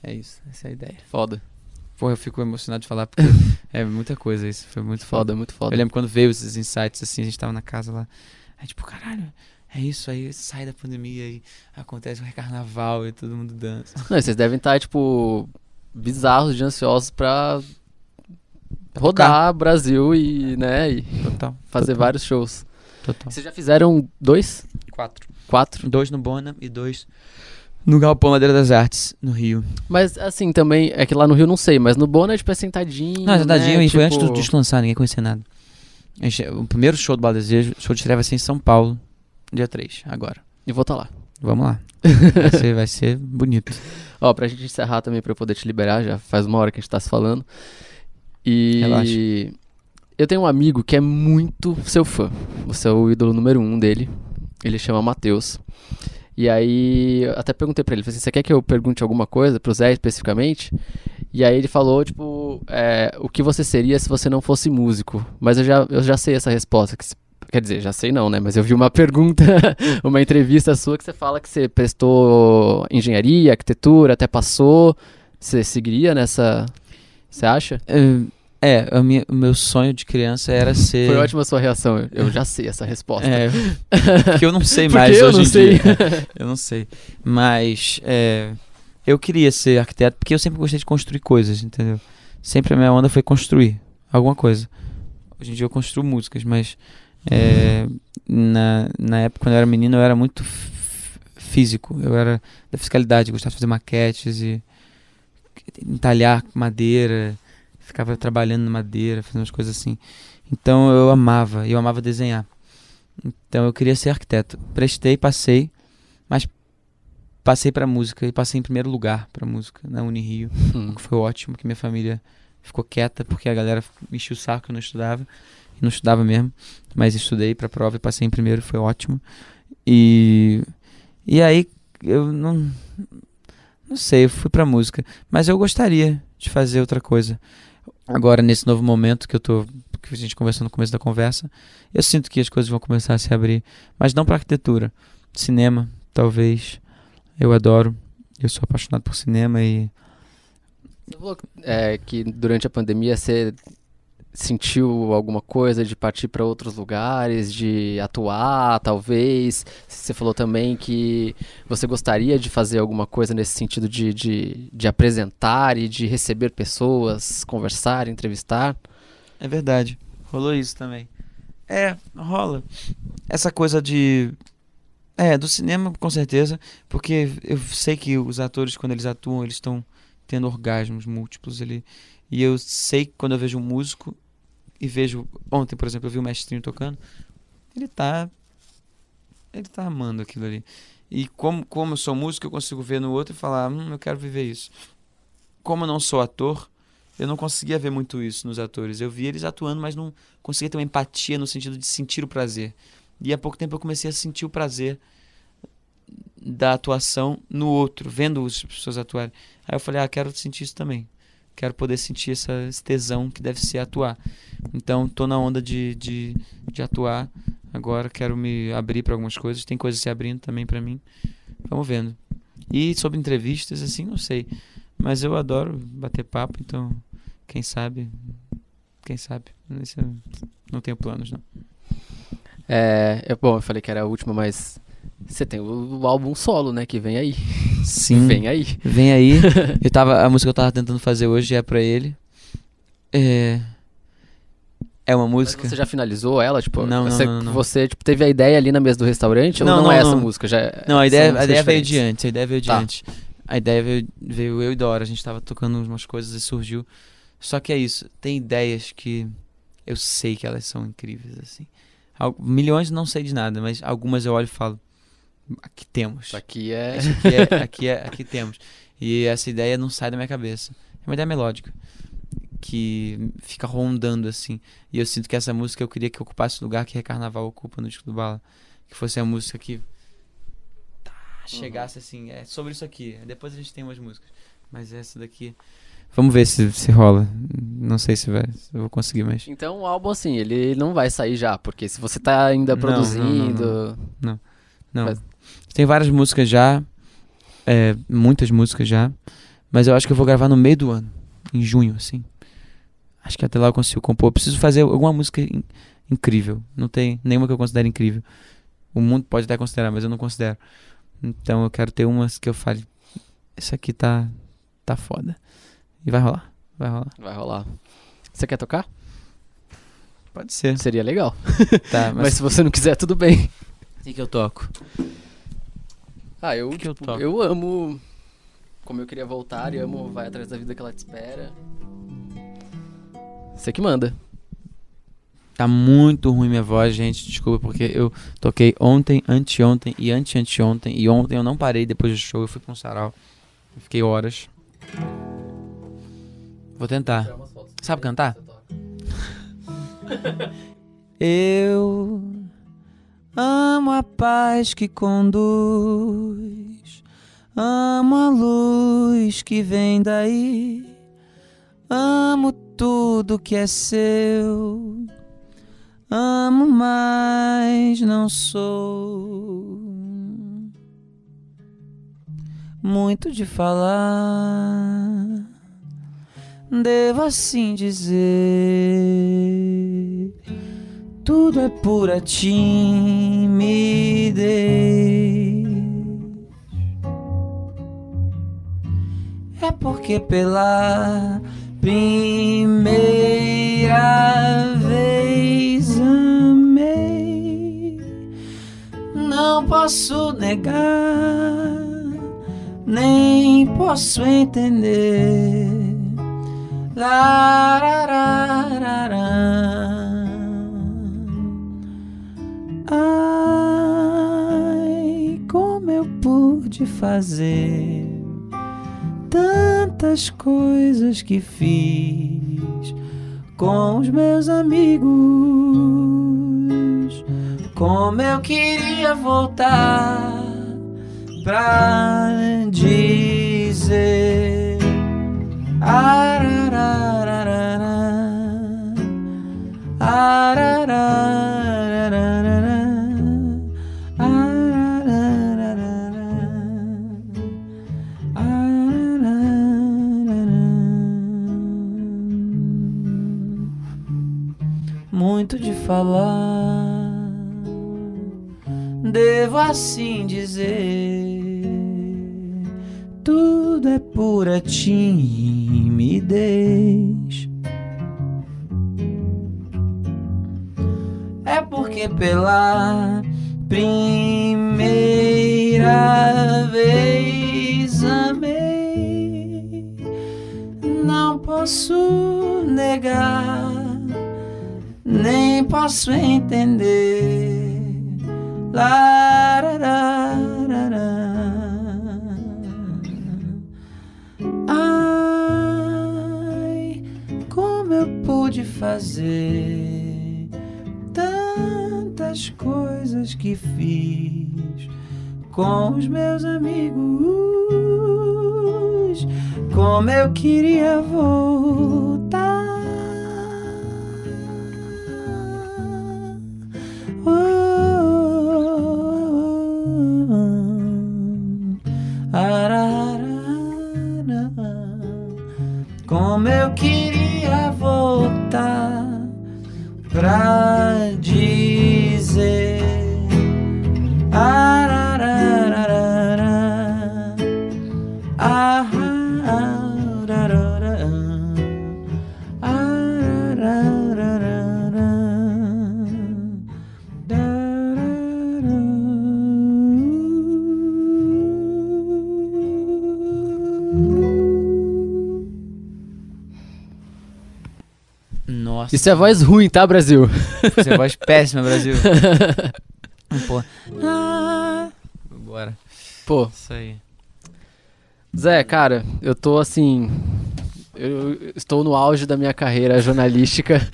É isso, essa é a ideia. Foda. Pô, eu fico emocionado de falar porque [LAUGHS] é muita coisa isso, foi muito foda. Foda, muito foda. Eu lembro quando veio esses insights assim, a gente tava na casa lá. Aí tipo, caralho, é isso aí, sai da pandemia e acontece um recarnaval e todo mundo dança. Não, vocês devem estar, tipo, bizarros de ansiosos pra rodar Brasil e, né, e Total. fazer total, vários shows. Total. Vocês já fizeram dois? Quatro. Quatro? Dois no Bona e dois no Galpão Madeira das Artes, no Rio. Mas, assim, também, é que lá no Rio não sei, mas no Bona, tipo, é sentadinho, Não, sentadinho né? e foi tipo... antes do disco lançar, ninguém conhecia nada. A o primeiro show do Bala Desejo, o show de estreia vai ser em São Paulo, dia 3, agora. E vou estar lá. Vamos lá. [LAUGHS] Vai ser, vai ser bonito. Ó, pra gente encerrar também, pra eu poder te liberar, já faz uma hora que a gente tá se falando. E... Relaxa. Eu tenho um amigo que é muito seu fã. Você é o ídolo número um dele. Ele chama Matheus. E aí, até perguntei pra ele, falei assim, você quer que eu pergunte alguma coisa pro Zé especificamente? E aí ele falou, tipo, é, o que você seria se você não fosse músico? Mas eu já, eu já sei essa resposta. que quer dizer, já sei não, né? Mas eu vi uma [LAUGHS] pergunta, uma entrevista sua que você fala que você prestou engenharia, arquitetura, até passou. Você seguiria nessa... Você acha? É, o meu sonho de criança era ser. Foi ótima a sua reação. eu- já sei essa resposta. É, [LAUGHS] porque eu não sei mais eu hoje não em sei. dia. Eu não sei. Mas é, eu queria ser arquiteto porque eu sempre gostei de construir coisas, entendeu? Sempre a minha onda foi construir alguma coisa. Hoje em dia eu construo músicas, mas é, na, na época, quando eu era menino, eu era muito físico. Eu era da fiscalidade, gostava de fazer maquetes e entalhar madeira. Ficava trabalhando na madeira, fazendo umas coisas assim. Então eu amava, eu amava desenhar. Então eu queria ser arquiteto. Prestei, passei, mas passei para música e passei em primeiro lugar para música na Unirio, Hum. que foi ótimo, que minha família ficou quieta porque a galera me enchia o saco que eu não estudava. Não estudava mesmo, mas estudei para prova e passei em primeiro, foi ótimo. E e aí eu não não sei, eu fui para música, mas eu gostaria de fazer outra coisa. Agora nesse novo momento que eu tô que a gente conversou no começo da conversa, eu sinto que as coisas vão começar a se abrir, mas não para arquitetura, cinema, talvez. Eu adoro, eu sou apaixonado por cinema e Você falou é, que durante a pandemia você sentiu alguma coisa de partir para outros lugares, de atuar, talvez. Você falou também que você gostaria de fazer alguma coisa nesse sentido de, de, de apresentar e de receber pessoas, conversar, entrevistar. É verdade. Rolou isso também. É, rola. Essa coisa de. É, do cinema, com certeza. Porque eu sei que os atores, quando eles atuam, eles estão tendo orgasmos múltiplos ali. E eu sei que quando eu vejo um músico e vejo. Ontem, por exemplo, eu vi o mestrinho tocando. Ele tá. Ele tá amando aquilo ali. E como, como eu sou músico, eu consigo ver no outro e falar: hum, eu quero viver isso. Como eu não sou ator, eu não conseguia ver muito isso nos atores. Eu via eles atuando, mas não conseguia ter uma empatia no sentido de sentir o prazer. E há pouco tempo eu comecei a sentir o prazer da atuação no outro, vendo as pessoas atuarem. Aí eu falei, ah, quero sentir isso também. Quero poder sentir essa, esse tesão que deve ser atuar. Então, tô na onda de, de, de atuar. Agora quero me abrir para algumas coisas. Tem coisas se abrindo também para mim. Vamos vendo. E sobre entrevistas, assim, não sei. Mas eu adoro bater papo, então, quem sabe, quem sabe. Não tenho planos, não. É, é bom, eu falei que era a última, mas você tem o, o álbum solo, né, que vem aí. Sim. [LAUGHS] Vem aí. Vem aí. [LAUGHS] eu tava, a música que eu tava tentando fazer hoje é pra ele. É. É uma Mas música. você já finalizou ela, tipo, Não, não, você, não, não. você tipo, teve a ideia ali na mesa do restaurante Não, ou não, não, é essa não. música? Já é- Não, a ideia, são a ideia veio antes. A ideia veio de Tá. A ideia veio, veio eu e Dora. A gente tava tocando umas coisas e surgiu. Só que é isso. Tem ideias que eu sei que elas são incríveis, assim. Al- milhões não sei de nada, mas algumas eu olho e falo. Aqui temos. Aqui é... [LAUGHS] Aqui é, [LAUGHS] aqui é, aqui temos. E essa ideia não sai da minha cabeça. É uma ideia melódica que fica rondando assim. E eu sinto que essa música eu queria que ocupasse o lugar que Recarnaval ocupa no disco do Bala, que fosse a música que tá, chegasse assim, é sobre isso aqui. Depois a gente tem umas músicas, mas essa daqui Vamos ver se, se rola. Não sei se vai, se eu vou conseguir, mas Então o álbum, assim, ele não vai sair já, porque se você tá ainda Não, produzindo... não, não. Mas- Tem várias músicas já, é, muitas músicas já, mas eu acho que eu vou gravar no meio do ano, em junho, assim. Acho que até lá eu consigo compor. Eu preciso fazer alguma música in- incrível. Não tem nenhuma que eu considere incrível. O mundo pode até considerar, mas eu não considero. Então eu quero ter umas que eu fale, essa aqui tá, tá foda. E vai rolar, vai rolar. Vai rolar. Você quer tocar? Pode ser. Seria legal. Tá, [LAUGHS] Mas, mas se você não quiser, tudo bem. o que, que eu toco? Ah, eu, que eu tipo, toco? eu amo como eu queria voltar e amo Vai Atrás da Vida que ela te espera. Você que manda. Tá muito ruim minha voz, gente. Desculpa, porque eu toquei ontem, anteontem e ante-anteontem. E ontem eu não parei depois do show. Eu fui pra um sarau. Eu Fiquei horas. Vou tentar. Sabe cantar? [LAUGHS] Eu amo a paz que conduz, amo a luz que vem daí, amo tudo que é seu, amo, mas não sou. Muito de falar. Devo assim dizer tudo é pura timidez. É porque pela primeira vez amei. Não posso negar, nem posso entender. Ai, como eu pude fazer tantas coisas que fiz com os meus amigos. Como eu queria voltar pra dizer. Ararararara, falar, devo assim dizer tudo é pura timidez. É porque pela primeira posso entender. Ai, como eu pude fazer tantas coisas que fiz com os meus amigos. Como eu queria voltar. Isso é voz ruim, tá, Brasil? Isso é voz péssima, Brasil. [LAUGHS] Pô. Ah, bora. Pô, Isso aí. Zé, cara, eu tô assim. Eu estou no auge da minha carreira jornalística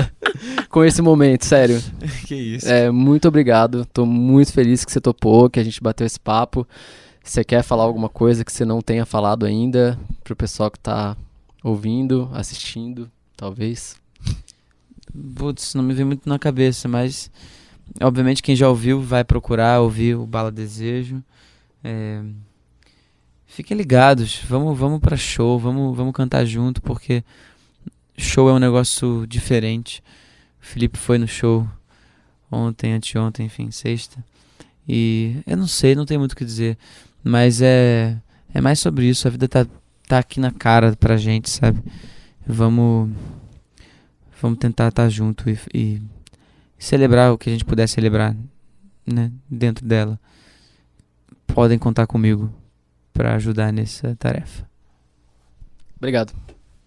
[LAUGHS] com esse momento, sério. [LAUGHS] que isso. É, muito obrigado. Tô muito feliz que você topou, que a gente bateu esse papo. Você quer falar alguma coisa que você não tenha falado ainda pro pessoal que tá ouvindo, assistindo, talvez? Putz, não me vem muito na cabeça, mas obviamente quem já ouviu vai procurar ouvir o Bala Desejo. É, Fiquem ligados, vamos, vamos para show, vamos, vamos cantar junto, porque show é um negócio diferente. O Felipe foi no show ontem, anteontem, enfim, sexta. E eu não sei, não tem muito o que dizer, mas é é mais sobre isso, a vida tá, tá aqui na cara pra gente, sabe? Vamos vamos tentar estar junto e, e celebrar o que a gente puder celebrar, né, dentro dela. Podem contar comigo pra ajudar nessa tarefa. Obrigado.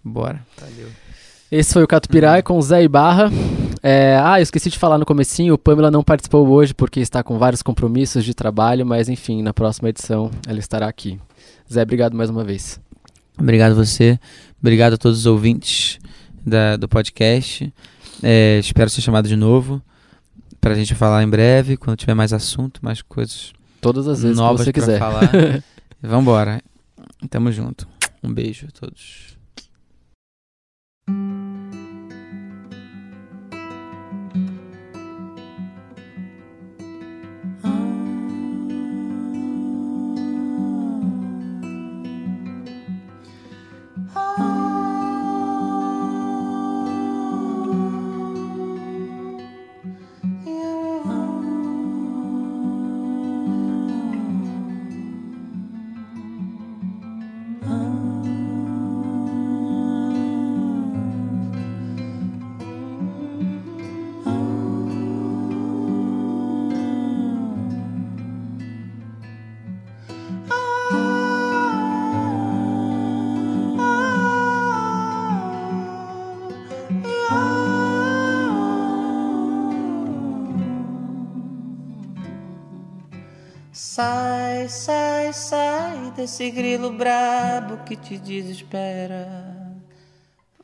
Bora. Valeu. Esse foi o Catupirai com o Zé Ibarra. É, ah, eu esqueci de falar no comecinho, o Pamela não participou hoje porque está com vários compromissos de trabalho, mas enfim, na próxima edição ela estará aqui. Zé, obrigado mais uma vez. Obrigado você, obrigado a todos os ouvintes da, do podcast. É, espero ser chamado de novo pra gente falar em breve, quando tiver mais assunto, mais coisas Todas as vezes novas que você quiser. falar. [LAUGHS] Vambora. Tamo junto. Um beijo a todos. Sai, sai, sai desse grilo brabo que te desespera.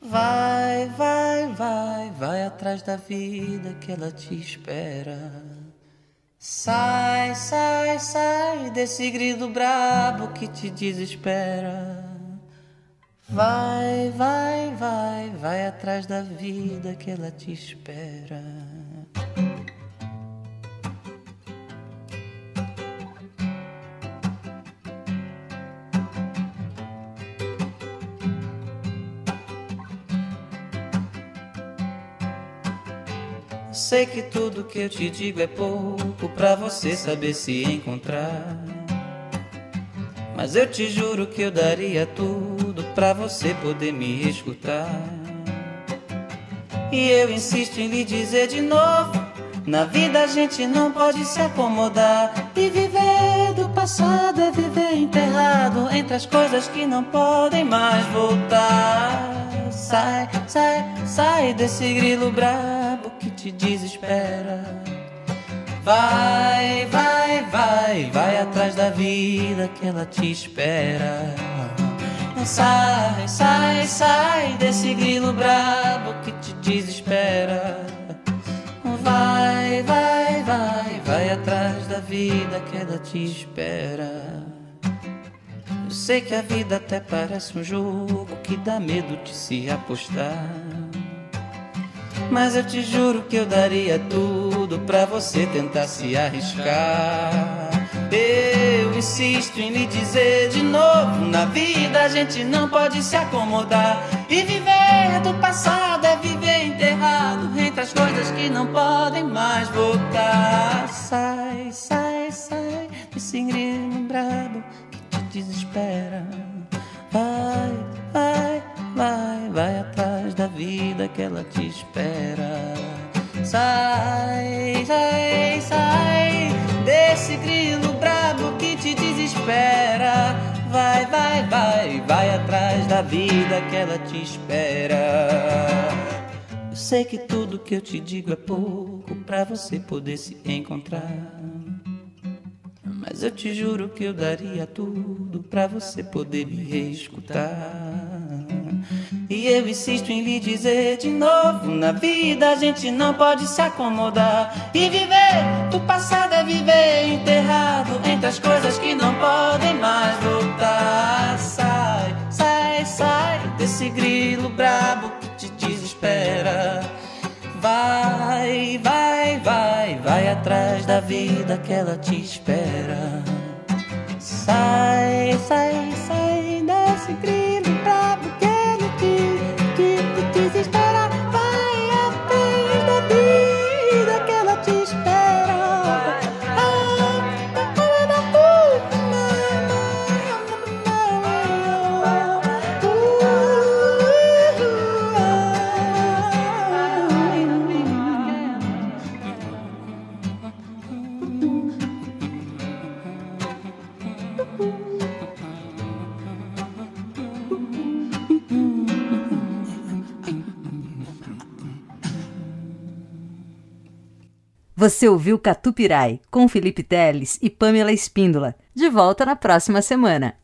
Vai, vai, vai, vai atrás da vida que ela te espera. Sai, sai, sai desse grilo brabo que te desespera. Vai, vai, vai, vai atrás da vida que ela te espera. Sei que tudo que eu te digo é pouco pra você saber se encontrar. Mas eu te juro que eu daria tudo pra você poder me escutar. E eu insisto em lhe dizer de novo: na vida a gente não pode se acomodar. E viver do passado é viver enterrado entre as coisas que não podem mais voltar. Sai, sai, sai desse grilo brabo que te desespera. Vai, vai, vai, vai atrás da vida que ela te espera. Sai, sai, sai desse grilo brabo que te desespera. Vai, vai, vai, vai atrás da vida que ela te espera. Eu sei que a vida até parece um jogo que dá medo de se apostar. Mas eu te juro que eu daria tudo pra você tentar se arriscar. Eu insisto em lhe dizer de novo: na vida a gente não pode se acomodar. E viver do passado é viver enterrado entre as coisas que não podem mais voltar. Sai, sai, sai desse grilo brabo que te desespera. Vai, vai, vai, atrás da vida que ela te espera. Sai, sai, sai desse grilo brabo que te desespera. Vai, vai, vai, vai atrás da vida que ela te espera. Eu sei que tudo que eu te digo é pouco pra você poder se encontrar. Mas eu te juro que eu daria tudo pra você poder me reescutar. E eu insisto em lhe dizer de novo: na vida a gente não pode se acomodar. E viver do passado é viver enterrado entre as coisas que não podem mais voltar. Sai, sai, sai desse grilo brabo que te desespera. Vai, vai, vai, vai atrás da vida que ela te espera. Sai, sai, sai desse grilo Você ouviu Catupirai com Felipe Teles e Pamela Espíndola. De volta na próxima semana.